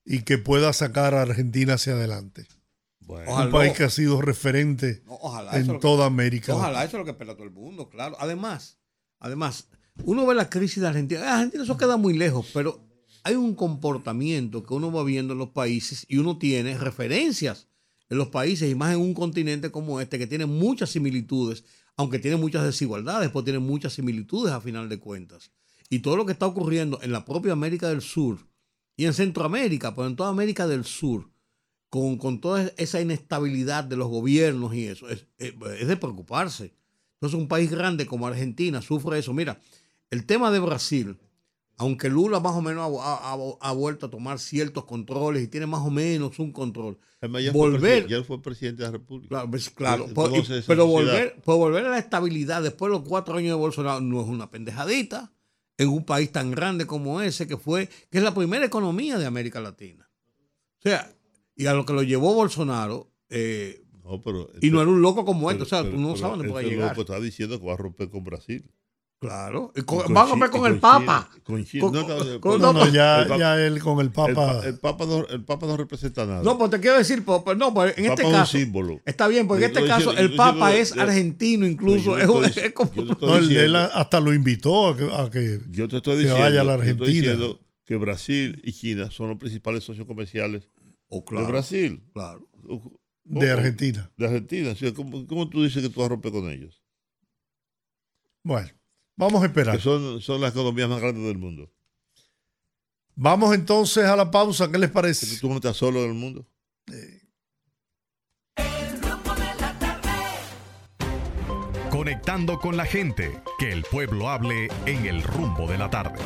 y que pueda sacar a Argentina hacia adelante. Bueno, Ojalá. Un país que ha sido referente No, ojalá, en que- toda América. Ojalá, eso es lo que espera todo el mundo, claro. Además, además, uno ve la crisis de Argentina. Ah, Argentina eso queda muy lejos, pero hay un comportamiento que uno va viendo en los países y uno tiene referencias en los países y más en un continente como este que tiene muchas similitudes, aunque tiene muchas desigualdades, pues tiene muchas similitudes a final de cuentas. Y todo lo que está ocurriendo en la propia América del Sur y en Centroamérica, pero en toda América del Sur, con, con toda esa inestabilidad de los gobiernos y eso, es, es- es de preocuparse. Entonces, un país grande como Argentina sufre eso. Mira, el tema de Brasil, aunque Lula más o menos ha, ha- ha vuelto a tomar ciertos controles y tiene más o menos un control, además volver- ya fue presidente de la República. claro, pues, claro, pues, y- pero, volver, pues volver a la estabilidad después de los cuatro años de Bolsonaro no es una pendejadita en un país tan grande como ese que fue, que es la primera economía de América Latina. O sea, y a lo que lo llevó Bolsonaro, eh, No, pero y no este- era un loco como este, o sea, tú no sabes dónde puede este llegar. loco está diciendo que va a romper con Brasil. Claro, con- van a ver con el Papa. Con China. Con- No, no, ya, ya él con el Papa. pa- el Papa no, el Papa no representa nada. No, pues te quiero decir, pues, pues, no, pues en este es caso, símbolo. está bien, porque en este caso diciendo- el Papa diciendo- es argentino incluso, yo es, estoy- un- es como... No, él, diciendo- él hasta lo invitó a que, a que- Yo te estoy que diciendo, vaya a la yo estoy Argentina. diciendo que Brasil y China son los principales socios comerciales Oh, de claro, Brasil, claro. de Argentina. de Argentina. ¿cómo, cómo tú dices que tú vas a romper con ellos? Bueno, vamos a esperar. Que son, son las economías más grandes del mundo. Vamos entonces a la pausa. ¿Qué les parece? tú no estás solo en el mundo. Conectando con la gente, que el pueblo hable en el rumbo de la tarde.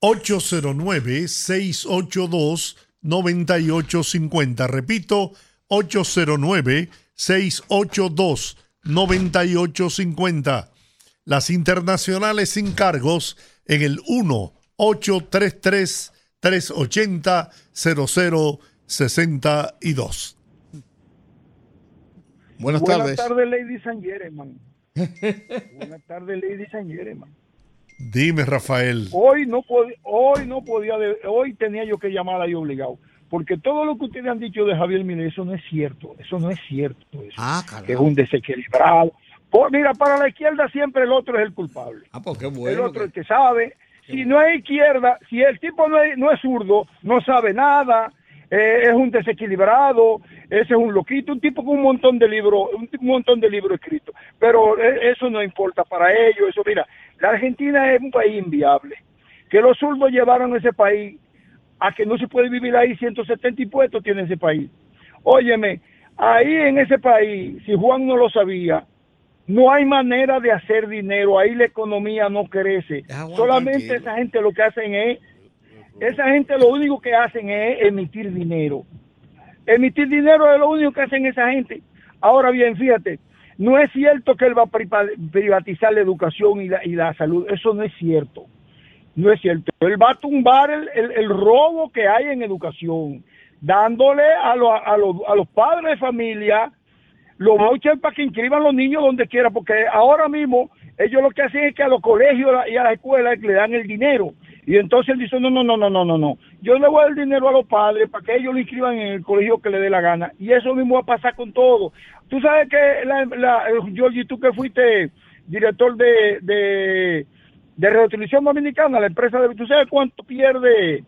...809-682-9850. Repito, 809-682-9850. Las internacionales sin cargos en el 1-833-380-0062. Buenas, Buenas tardes. tardes, ladies and gentlemen. Buenas tardes, ladies and gentlemen. Dime, Rafael. Hoy no podía, hoy no podía, hoy tenía yo que llamar ahí obligado, porque todo lo que ustedes han dicho de Javier Milei, eso no es cierto, eso no es cierto, eso, Ah, que es un desequilibrado. Pues mira, para la izquierda siempre el otro es el culpable. Ah, pues qué el bueno. otro es que- el que sabe. Si no es izquierda, si el tipo no es, no es zurdo, no sabe nada, eh, es un desequilibrado, ese es un loquito, un tipo con un montón de libros, un montón de libros escritos. Pero eh, eso no importa para ellos. Eso, mira, la Argentina es un país inviable. Que los zurdos llevaron ese país a que no se puede vivir ahí, 170 impuestos tiene ese país. Óyeme, ahí en ese país, si Juan no lo sabía, no hay manera de hacer dinero, ahí la economía no crece. Solamente esa gente lo que hacen es, esa gente lo único que hacen es emitir dinero. Emitir dinero es lo único que hacen esa gente. Ahora bien, fíjate, no es cierto que él va a privatizar la educación y la, y la salud, eso no es cierto. No es cierto. Él va a tumbar el, el, robo que hay en educación, dándole a, a, a los padres de familia los vouchers para que inscriban los niños donde quiera, porque ahora mismo ellos lo que hacen es que a los colegios y a las escuelas le dan el dinero. Y entonces él dice, no, no, no, no, no, no, no. Yo le voy a dar el dinero a los padres para que ellos lo inscriban en el colegio que le dé la gana. Y eso mismo va a pasar con todo. Tú sabes que, la, la, Georgie, tú que fuiste director de, de, de Reutilización Dominicana, la empresa de... ¿Tú sabes cuánto pierde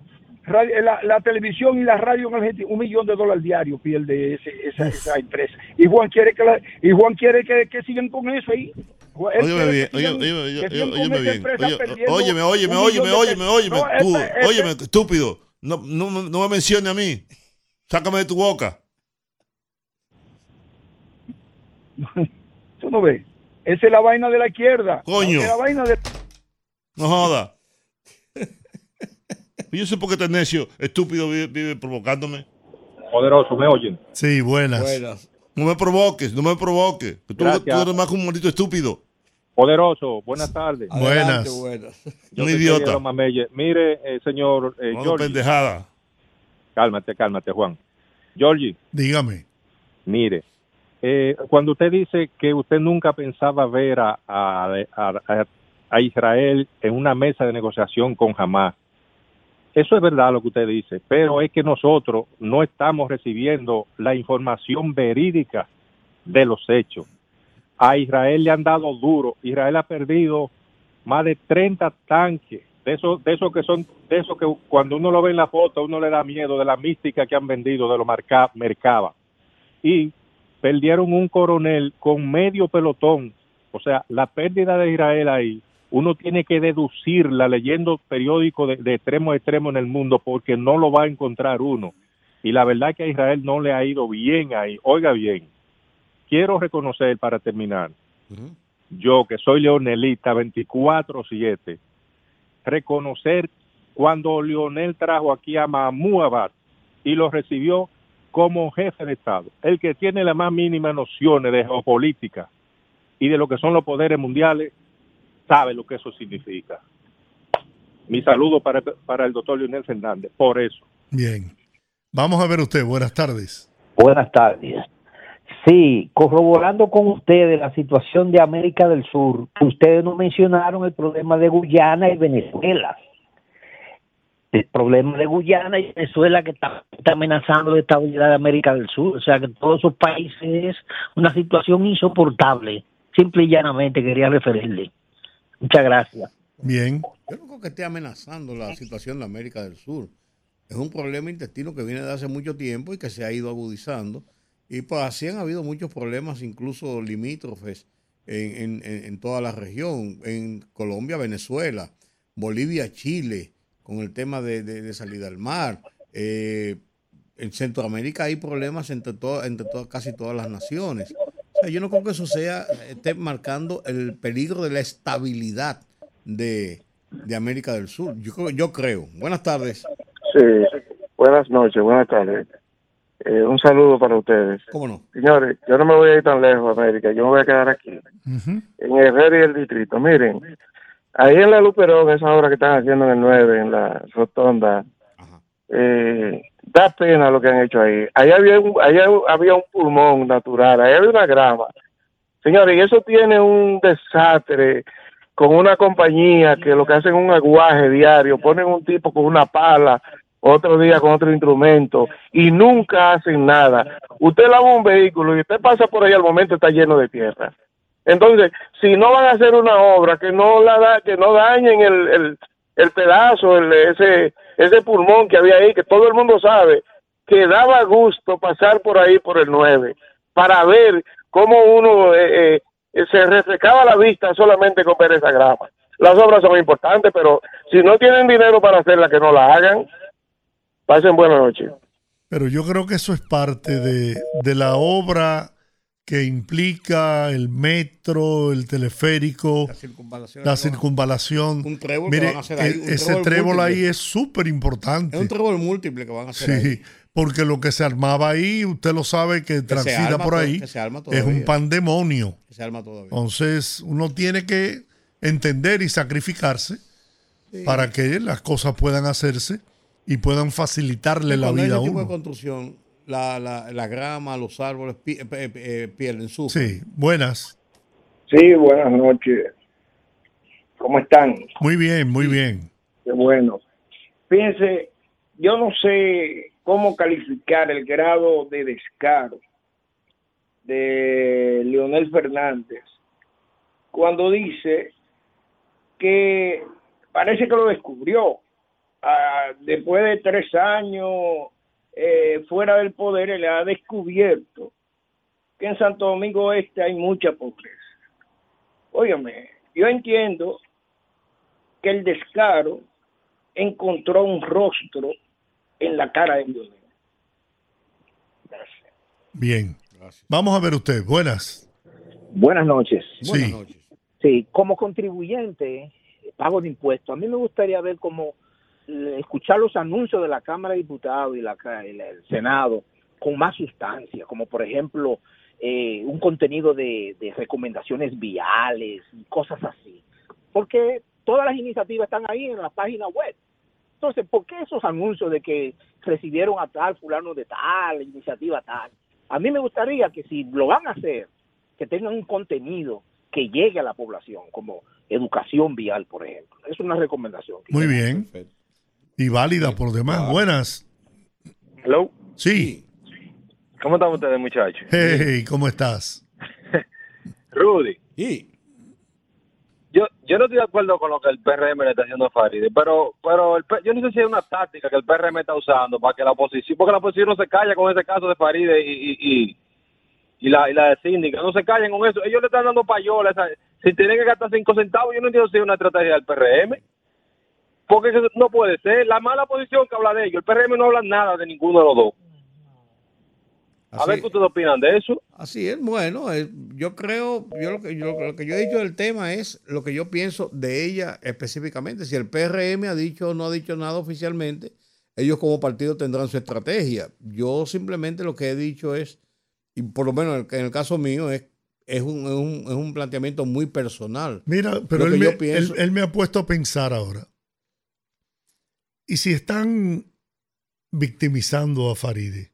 la, televisión y la radio en Argentina, un millón de dólares diarios pierde ese, esa, esa, empresa. Y Juan quiere que la, y Juan quiere que, que sigan con eso ahí. Óyeme bien, óyeme, óyeme bien. Óyeme, óyeme, óyeme, óyeme, óyeme, tú, óyeme, estúpido. No, no, no me mencione a mí. Sácame de tu boca. Tú no ves. Esa es la vaina de la izquierda. Coño. la vaina de... No joda. Yo sé por qué este necio, estúpido, vive, provocándome. Poderoso, ¿me oyen? Sí, buenas. No me provoques, no me provoques. Tú, tú, eres más que un maldito estúpido. Poderoso, buenas tardes. buenas. un idiota. Mire, eh, señor eh, pendejada. Cálmate, cálmate, Juan. Georgie. Dígame. Mire, eh, cuando usted dice que usted nunca pensaba ver a, a, a, Israel en una mesa de negociación con Hamas, eso es verdad lo que usted dice, pero es que nosotros no estamos recibiendo la información verídica de los hechos. A Israel le han dado duro. Israel ha perdido más de 30 tanques. De esos de eso que son, de eso que cuando uno lo ve en la foto, uno le da miedo de la mística que han vendido de los Mercaba. Y perdieron un coronel con medio pelotón. O sea, la pérdida de Israel ahí uno tiene que deducirla leyendo periódicos de, extremo a extremo en el mundo porque no lo va a encontrar uno. Y la verdad que a Israel no le ha ido bien ahí. Oiga bien, quiero reconocer para terminar, yo que soy leonelista 24-7, reconocer cuando Leonel trajo aquí a Mahmoud Abbas y lo recibió como jefe de Estado, el que tiene la más mínima nociones de geopolítica y de lo que son los poderes mundiales, sabe lo que eso significa. Mi saludo para, para el doctor Leonel Fernández, por eso. Bien. Vamos a ver usted, buenas tardes. Buenas tardes. Sí, corroborando con ustedes la situación de América del Sur, ustedes no mencionaron el problema de Guyana y Venezuela. El problema de Guyana y Venezuela que está, está amenazando la estabilidad de América del Sur. O sea que todos esos países es una situación insoportable. Simple y llanamente quería referirle. Muchas gracias. Bien. Yo no creo que esté amenazando la situación de América del Sur. Es un problema intestino que viene de hace mucho tiempo y que se ha ido agudizando. Y pues así han habido muchos problemas, incluso limítrofes, en, en, toda la región. En Colombia, Venezuela, Bolivia, Chile, con el tema de, salida al mar. Eh, en Centroamérica hay problemas entre, entre casi todas las naciones yo no creo que eso sea, esté marcando el peligro de la estabilidad de, América del Sur. Yo, yo creo. Buenas tardes. Sí, buenas noches, buenas tardes. Eh, un saludo para ustedes. ¿Cómo no? Señores, yo no me voy a ir tan lejos, América, yo me voy a quedar aquí, en el red y el distrito. Miren, ahí en la Luperón, esa obra que están haciendo en el 9, en la rotonda, eh, da pena lo que han hecho ahí. Ahí había un, ahí había un pulmón natural, ahí había una grama. Señores, y eso tiene un desastre con una compañía que lo que hacen es un aguaje diario, ponen un tipo con una pala, otro día con otro instrumento y nunca hacen nada. Usted lava un vehículo y usted pasa por ahí al momento está lleno de tierra. Entonces, si no van a hacer una obra que no la da, que no dañen el, el, el pedazo, el, ese ese pulmón que había ahí, que todo el mundo sabe, que daba gusto pasar por ahí por el 9, para ver cómo uno eh, eh, se refrescaba la vista solamente con ver esa grama. Las obras son importantes, pero si no tienen dinero para hacerlas, que no la hagan. Pasen buenas noches. Pero yo creo que eso es parte de, de la obra que implica el metro, el teleférico, La circunvalación. la circunvalación. Un trébol que van a hacer ahí, e- un ese trébol ahí es súper importante. Es un trébol múltiple que van a hacer ahí. Sí, porque lo que se armaba ahí, usted lo sabe que se transita por ahí, que se arma es un pandemonio. Que se arma todavía. Entonces, uno tiene que entender y sacrificarse Sí. para que las cosas puedan hacerse y puedan facilitarle la vida a ese tipo de uno. construcción, la, la, la grama, los árboles pi- eh, eh, eh, pierden su. Sí, buenas. Sí, buenas noches. ¿Cómo están? Muy bien, muy bien. Qué bueno. Fíjense, yo no sé cómo calificar el grado de descaro de Leonel Fernández cuando dice que parece que lo descubrió. Ah, después de tres años eh, fuera del poder, él ha descubierto que en Santo Domingo Este hay mucha pobreza. Óyeme, yo entiendo que el descaro encontró un rostro en la cara de Leonel. Bien. Vamos a ver usted. Buenas. Buenas noches. Sí. Sí, como contribuyente, pago de impuestos, a mí me gustaría ver cómo escuchar los anuncios de la Cámara de Diputados y la, ca- el, el Senado con más sustancia, como por ejemplo eh, un contenido de, de recomendaciones viales y cosas así. Porque todas las iniciativas están ahí en la página web. Entonces, ¿por qué esos anuncios de que recibieron a tal, fulano de tal, iniciativa tal? A mí me gustaría que si lo van a hacer, que tengan un contenido que llegue a la población, como educación vial, por ejemplo. Es una recomendación. Muy bien. Y válida por demás. Buenas. Hello. Sí. ¿Cómo están ustedes, muchachos? Hey, ¿cómo estás? Rudy. Yo, yo no estoy de acuerdo con lo que el PRM le está haciendo a Faride, pero, pero el P- yo no sé si es una táctica que el PRM está usando para que la oposición, porque la oposición no se calla con ese caso de Faride y, y, y, y la, y la de síndica, no se callen con eso. Ellos le están dando payola. esa- Si tienen que gastar cinco centavos, yo no entiendo si es una estrategia del PRM. Porque eso no puede ser. La mala posición que habla de ellos, el PRM no habla nada de ninguno de los dos. A ver qué ustedes opinan de eso. Así es, bueno, eh, yo creo, yo lo, que, yo lo que yo he dicho del tema es lo que yo pienso de ella específicamente. Si el PRM ha dicho o no ha dicho nada oficialmente, ellos como partido tendrán su estrategia. Yo simplemente lo que he dicho es, y por lo menos en el caso mío, es, es, un, es, un, es un planteamiento muy personal. Mira, pero me, él me ha puesto a pensar ahora. Y si están victimizando a Faride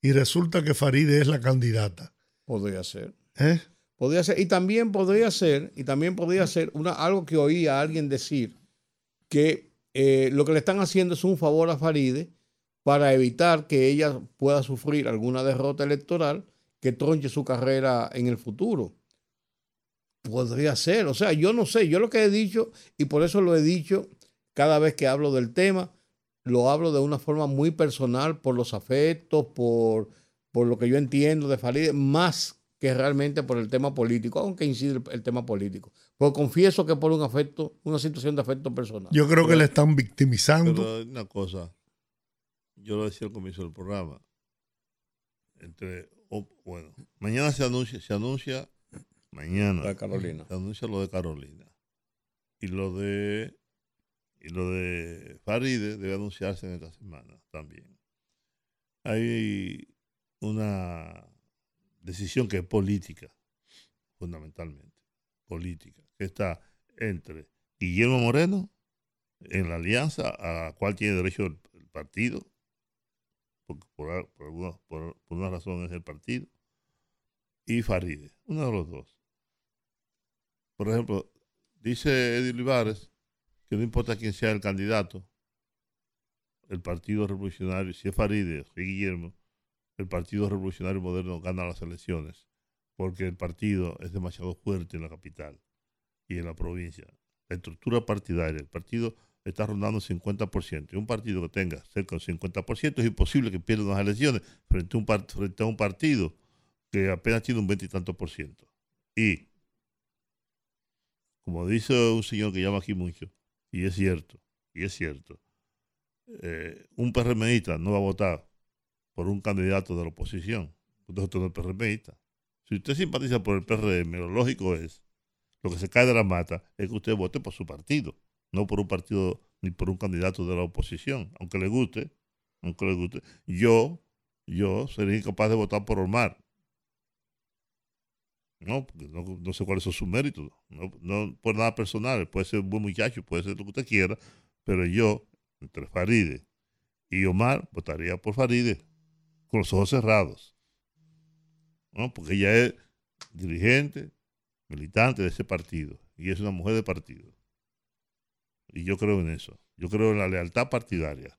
y resulta que Faride es la candidata. Podría ser. ¿eh? Podría ser, y también podría ser, y también podría ser una, algo que oí a alguien decir, que eh, lo que le están haciendo es un favor a Faride para evitar que ella pueda sufrir alguna derrota electoral que tronche su carrera en el futuro. Podría ser, o sea, yo no sé, yo lo que he dicho, y por eso lo he dicho cada vez que hablo del tema, lo hablo de una forma muy personal, por los afectos, por, por lo que yo entiendo de Faride, más que realmente por el tema político, aunque incide el, el tema político. Pero confieso que por un afecto, una situación de afecto personal. Yo creo que le están victimizando. Pero una cosa, yo lo decía al comienzo del programa. Entre, bueno, mañana se anuncia, se anuncia, mañana Lo de Carolina. se anuncia lo de Carolina. Y lo de y lo de Faride debe anunciarse en esta semana también. Hay una decisión que es política, fundamentalmente, política, que está entre Guillermo Moreno, en la alianza a la cual tiene derecho el, partido, porque por, por alguna, por- por una razón es el partido, y Faride, uno de los dos. Por ejemplo, dice Eddie Olivares que no importa quién sea el candidato, el Partido Revolucionario, si es Faride o si es Guillermo, el Partido Revolucionario Moderno gana las elecciones, porque el partido es demasiado fuerte en la capital y en la provincia. La estructura partidaria, el partido está rondando el 50%. Y un partido que tenga cerca del 50% es imposible que pierda unas elecciones frente a un, frente a un partido que apenas tiene un 20 y tanto por ciento. Y, como dice un señor que llama aquí mucho, y es cierto, y es cierto, eh, un PRMista no va a votar por un candidato de la oposición. Entonces no es PRMista. Si usted simpatiza por el PRM, lo lógico es, lo que se cae de la mata, es que usted vote por su partido, no por un partido ni por un candidato de la oposición, aunque le guste, aunque le guste. Yo, yo sería incapaz de votar por Omar. No, no, no sé cuáles son sus méritos. No, no por nada personal. Puede ser un buen muchacho, puede ser lo que usted quiera, pero yo, entre Faride y Omar, votaría por Faride con los ojos cerrados. ¿no? Porque ella es dirigente, militante de ese partido y es una mujer de partido. Y yo creo en eso. Yo creo en la lealtad partidaria,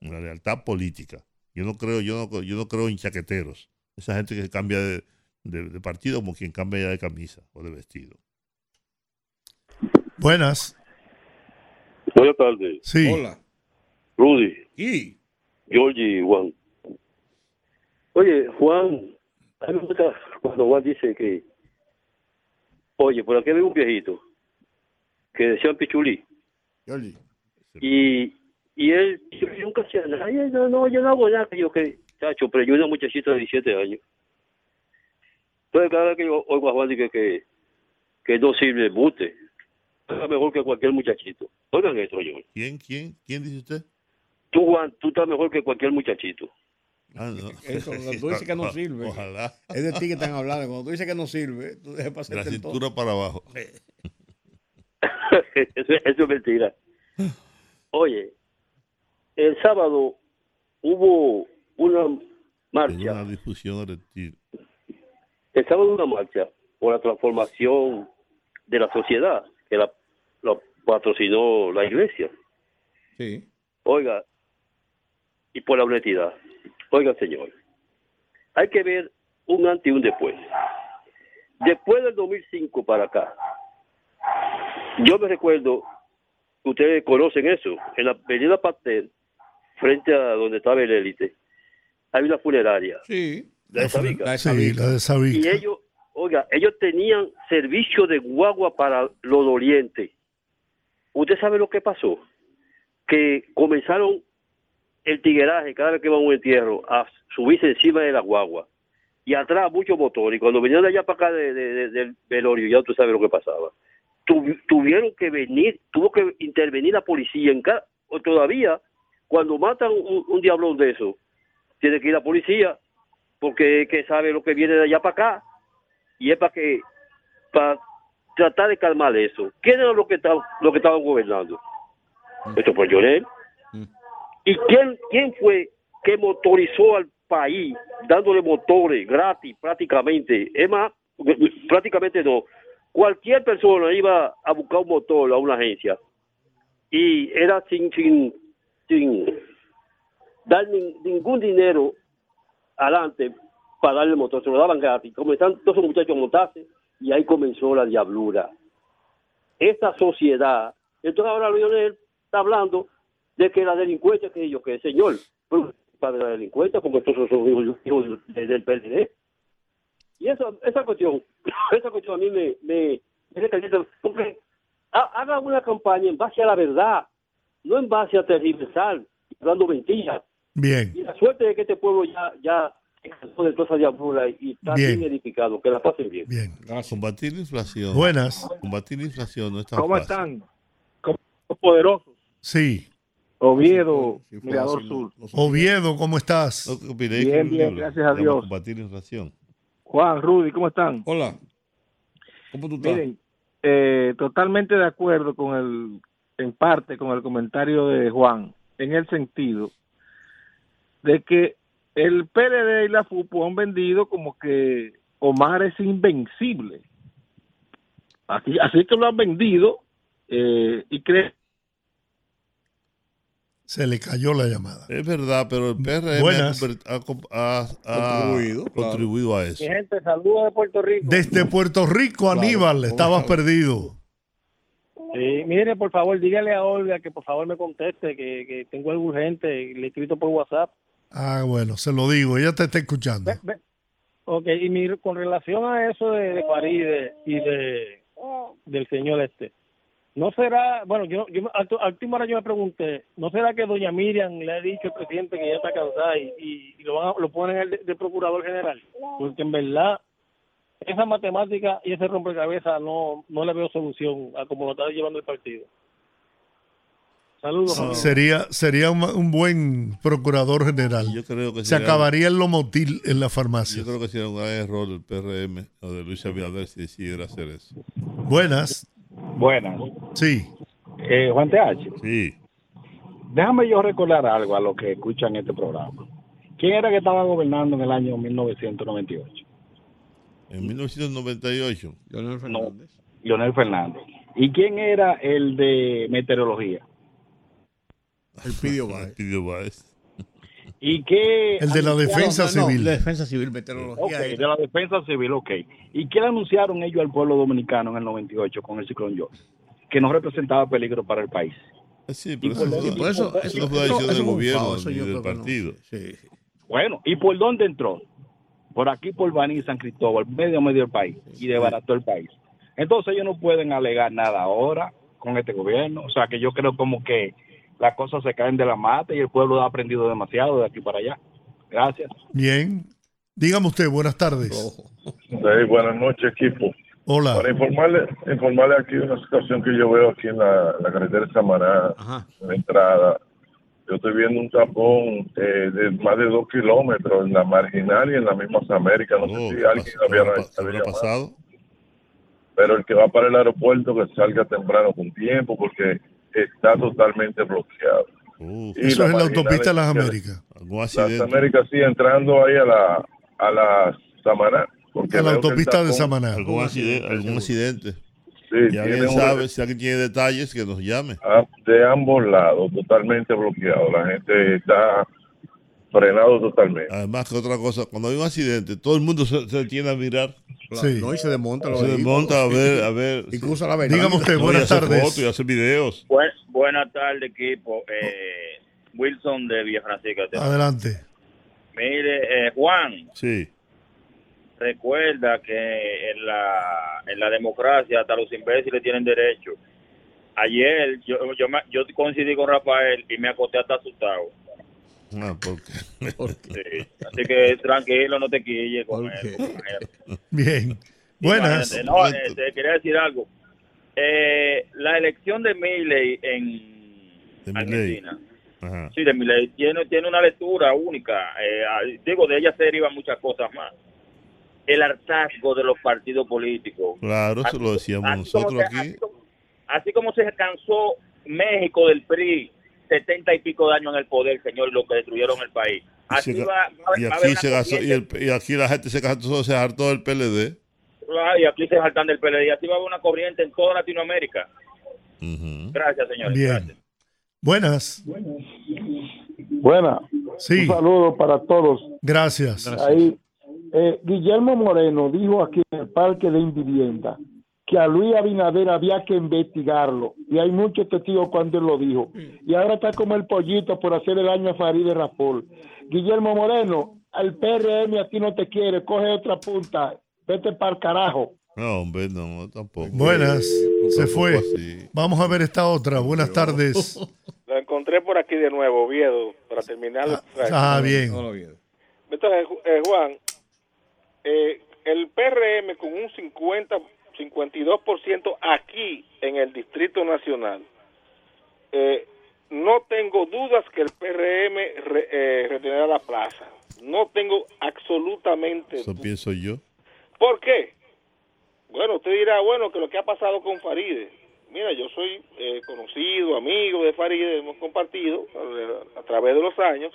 en la lealtad política. Yo no creo, yo no, yo no creo en chaqueteros. Esa gente que cambia de, de, de partido como quien cambia ya de camisa o de vestido. Buenas. Buenas tardes. Sí. Hola. Rudy. Y. Georgie y Juan. Oye, Juan, a mí me gusta cuando Juan dice que, oye, por aquí hay un viejito que decía Pichulí. Y, y él, yo nunca hacía nada. Y él, no, no, yo no hago nada. que Yo que, chacho, pero yo una muchachita de 17 años. Entonces, cada vez que yo oigo a Juan dice que, que no sirve mute, es mejor que cualquier muchachito. Oigan esto, yo. ¿Quién, quién, quién dice usted? Tú, Juan, tú estás mejor que cualquier muchachito. Ah, no. Eso, cuando tú dices que no sirve. Ojalá. Es de ti que están hablando. Cuando tú dices que no sirve, tú dejas pasar De la todo. cintura para abajo. eso, eso es mentira. Oye, el sábado hubo una marcha, una difusión. El sábado hubo una marcha por la transformación de la sociedad, que la, la patrocinó la iglesia. Sí. Oiga, y por la honestidad. Oiga, señor, hay que ver un antes y un después. Después del 2005 para acá, yo me recuerdo, ustedes conocen eso, en la avenida Pastel, frente a donde estaba el élite, hay una funeraria. Sí. La de Sabica. Sí, la de Sabica. Y ellos, oiga, ellos tenían servicio de guagua para los dolientes. ¿Usted sabe lo que pasó? Que comenzaron el tigueraje cada vez que iba a un entierro a subirse encima de la guagua. Y atrás muchos motores. Y cuando venían de allá para acá de- de- de- del velorio, ya tú sabes lo que pasaba. Tuvi- tuvieron que venir, tuvo que intervenir la policía en cada, o todavía, cuando matan un, un diablón de eso, tiene que ir la policía, porque que sabe lo que viene de allá para acá, y es para que, para tratar de calmar eso. ¿Quién era lo que, estaban- lo que estaban gobernando? Esto fue Llorel. ¿Y quién, quién fue que motorizó al país dándole motores gratis prácticamente? Es más, prácticamente no. Cualquier persona iba a buscar un motor a una agencia y era sin, sin, sin dar ni- ningún dinero adelante para darle el motor, se lo daban gratis. Comenzaron todos esos muchachos a montarse y ahí comenzó la diablura. Esta sociedad, entonces ahora Lionel está hablando de que la delincuencia, que yo, que señor, para la delincuencia, porque estos son hijos, hijos de- del PLD. Y eso, esa cuestión, esa cuestión a mí me, me, me haga una campaña en base a la verdad, no en base a tergiversar, dando mentiras. Bien. Y la suerte es que este pueblo ya, ya de toda esa diablura y está Bien. bien, edificado, que la pasen bien. Bien. Combatir la inflación. Buenas. Combatir la inflación no es tan ¿Cómo fácil. están? ¿Cómo poderosos? Sí. Oviedo, Mirador Sur. Oviedo, ¿cómo estás? Bien, bien, gracias a Dios. Combatir la inflación. Juan, Rudy, ¿cómo están? Hola. ¿Cómo tú estás? Miren, eh, totalmente de acuerdo con el, en parte con el comentario de Juan, en el sentido de que el PLD y la FUPO han vendido como que Omar es invencible. Así, así que lo han vendido eh, y creen Se le cayó la llamada. Es verdad, pero el PRM Buenas. ha, Contribuido, claro. contribuido a eso. Mi gente, saludos de Puerto Rico. Desde Puerto Rico, Aníbal, estabas perdido. Sí, mire, por favor, dígale a Olga que por favor me conteste, que, que tengo algo urgente y le he escrito por WhatsApp. Ah, bueno, se lo digo, ella te está escuchando. Ok, y mi, con relación a eso de, de Faride y de del señor este, No será, bueno, yo, yo a, a última hora yo me pregunté, ¿no será que doña Miriam le ha dicho al presidente que ella está cansada y, y- lo, van a- lo ponen de, de procurador general? Porque en verdad, esa matemática y ese rompecabezas no, no le veo solución a como lo está llevando el partido. Saludos. Sería, sería un, un buen procurador general. Yo creo que Se sería- acabaría el lomotil en la farmacia. Yo creo que sería un gran error del PRM o de Luis Abinader si decidiera hacer eso. Buenas. Buenas. Sí. Eh, Juan TH. Sí. Déjame yo recordar algo a los que escuchan este programa. ¿Quién era que estaba gobernando en el año 1998? En 1998. Leonel Fernández. Leonel Fernández. ¿Y quién era el de meteorología? El Pidio Báez. ¿Y qué? El de la defensa No, no, civil. la defensa civil, meteorología. Ok, era- de la defensa civil, ok. ¿Y qué le anunciaron ellos al pueblo dominicano en el 98 con el ciclón George? Que no representaba peligro para el país. Sí, pero eso- y por eso- eso no fue decisión del es un gobierno ni del no. partido. Bueno, ¿y por dónde entró? Por aquí, por Baní, San Cristóbal, medio medio del país, y desbarató el país. Entonces ellos no pueden alegar nada ahora con este gobierno. O sea que yo creo como que las cosas se caen de la mata y el pueblo ha aprendido demasiado de aquí para allá. Gracias. Bien. Dígame usted, buenas tardes. Sí, buenas noches, equipo. Hola. Para informarle, informarle aquí de una situación que yo veo aquí en la, la carretera de Samaná, en la entrada. Yo estoy viendo un tapón eh, de más de dos kilómetros en la marginal y en la misma América. No sé si alguien había, había pasado? Pero el que va para el aeropuerto que salga temprano con tiempo porque está totalmente bloqueado. Y Eso es en la autopista de las. Américas. Las Américas sí, entrando ahí a la, a la Samaná. Porque A la autopista de Samaná. ¿Algún accidente? ¿Algún accidente? Sí, si alguien tiene un- sabe, si alguien tiene detalles, que nos llame. Ah, de ambos lados, totalmente bloqueado. La gente está frenado totalmente. Además, que otra cosa, cuando hay un accidente, todo el mundo se, se detiene a mirar. Claro, No, y se desmonta los Se vehículos. desmonta a ver, a ver. Y cruza la avenida. Dígame usted, buenas hace tardes. fotos y hace videos. Buen- buenas tardes, equipo. Eh, Wilson de Villa Francisca. Adelante. Mire, eh, Juan, Sí. recuerda que en la, en la democracia hasta los imbéciles tienen derecho. Ayer yo, yo, me- yo coincidí con Rafael y me acosté hasta asustado. Ah, ¿por qué? Sí. Así que tranquilo, no te quilles con él. Bien. Buenas. No, eh, te quería decir algo. Eh, la elección de Milley en Argentina. Ajá. Sí, de Milei tiene, tiene una lectura única. Eh, ah, digo, de ella se derivan muchas cosas más. El hartazgo de los partidos políticos. Claro, eso lo decíamos Así nosotros se- aquí. Así como, así como se cansó México del PRI, setenta y pico de años en el poder, señor, lo que destruyeron el país. Y, Así se- va, va- y va a haber aquí se y, corriente- el- y aquí la gente se gastó, se hartó del PLD. Ah, y aquí se saltan del PLD. Y así va a haber una corriente en toda Latinoamérica. Gracias, señor. Bien. Buenas. Buena. Sí. Un saludo para todos. Gracias. Ahí, eh, Guillermo Moreno dijo aquí en el Parque de Invivienda que a Luis Abinader había que investigarlo. Y hay muchos testigos cuando él lo dijo. Y ahora está como el pollito por hacer el daño a Farideh Rapol. Guillermo Moreno, el PRM a ti no te quiere, coge otra punta, vete para el carajo. No, hombre, no, tampoco. Buenas. Se Tampoco fue. así. Vamos a ver esta otra. Buenas tardes. Lo encontré por aquí de nuevo, Oviedo, para terminar. Ah, bien. Entonces, eh, Juan, eh, el PRM con un 50, 52% aquí en el Distrito Nacional, eh, no tengo dudas que el PRM re- eh, retendrá la plaza. No tengo absolutamente Eso pienso yo. ¿Por qué? Bueno, usted dirá, bueno, que lo que ha pasado con Faride. Mira, yo soy eh, conocido, amigo de Faride, hemos compartido eh, a través de los años.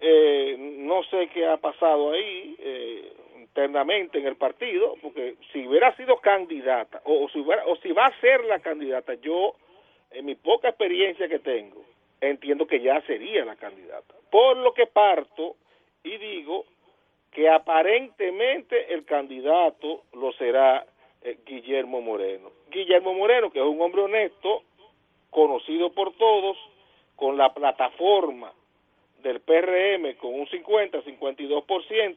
Eh, no sé qué ha pasado ahí eh, internamente en el partido, porque si hubiera sido candidata, o, si hubiera, o si va a ser la candidata, yo, en mi poca experiencia que tengo, entiendo que ya sería la candidata. Por lo que parto y digo que aparentemente el candidato lo será eh, Guillermo Moreno. Guillermo Moreno, que es un hombre honesto, conocido por todos, con la plataforma del PRM con un 50-52%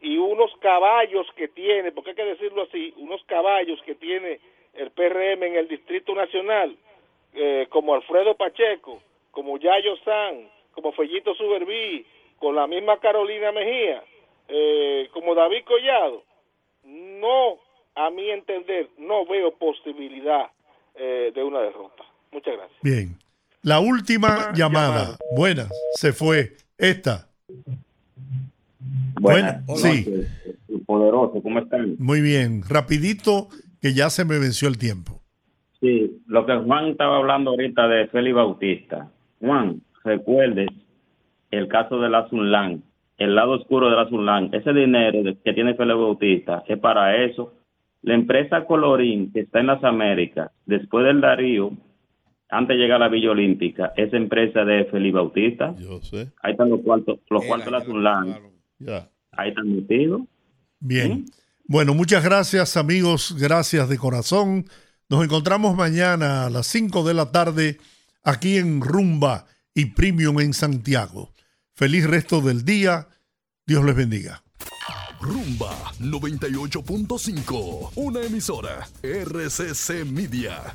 y unos caballos que tiene, porque hay que decirlo así, unos caballos que tiene el PRM en el Distrito Nacional, eh, como Alfredo Pacheco, como Yayo San, como Fellito Suberví, con la misma Carolina Mejía, eh, como David Collado, no, a mi entender, no veo posibilidad eh, de una derrota. Muchas gracias. Bien. La última llamada. Buenas. Se fue. Esta. Buenas. Buena- sí. Poderoso, ¿cómo están? Muy bien. Rapidito, que ya se me venció el tiempo. Sí, lo que Juan estaba hablando ahorita de Félix Bautista. Juan, recuerde el caso de la Sunlan, el lado oscuro de la Sunlan. Ese dinero que tiene Félix Bautista es para eso. La empresa Colorín, que está en las Américas, después del Darío, antes de llegar a la Villa Olímpica, es empresa de Félix Bautista. Yo sé. Ahí están los cuartos, los cuartos de la Sunlan. Ya. Ahí están metidos. Bien. Bueno, muchas gracias amigos, gracias de corazón. Nos encontramos mañana a las 5 de la tarde aquí en Rumba y Premium en Santiago. Feliz resto del día. Dios les bendiga. Rumba 98.5, una emisora RCC Media.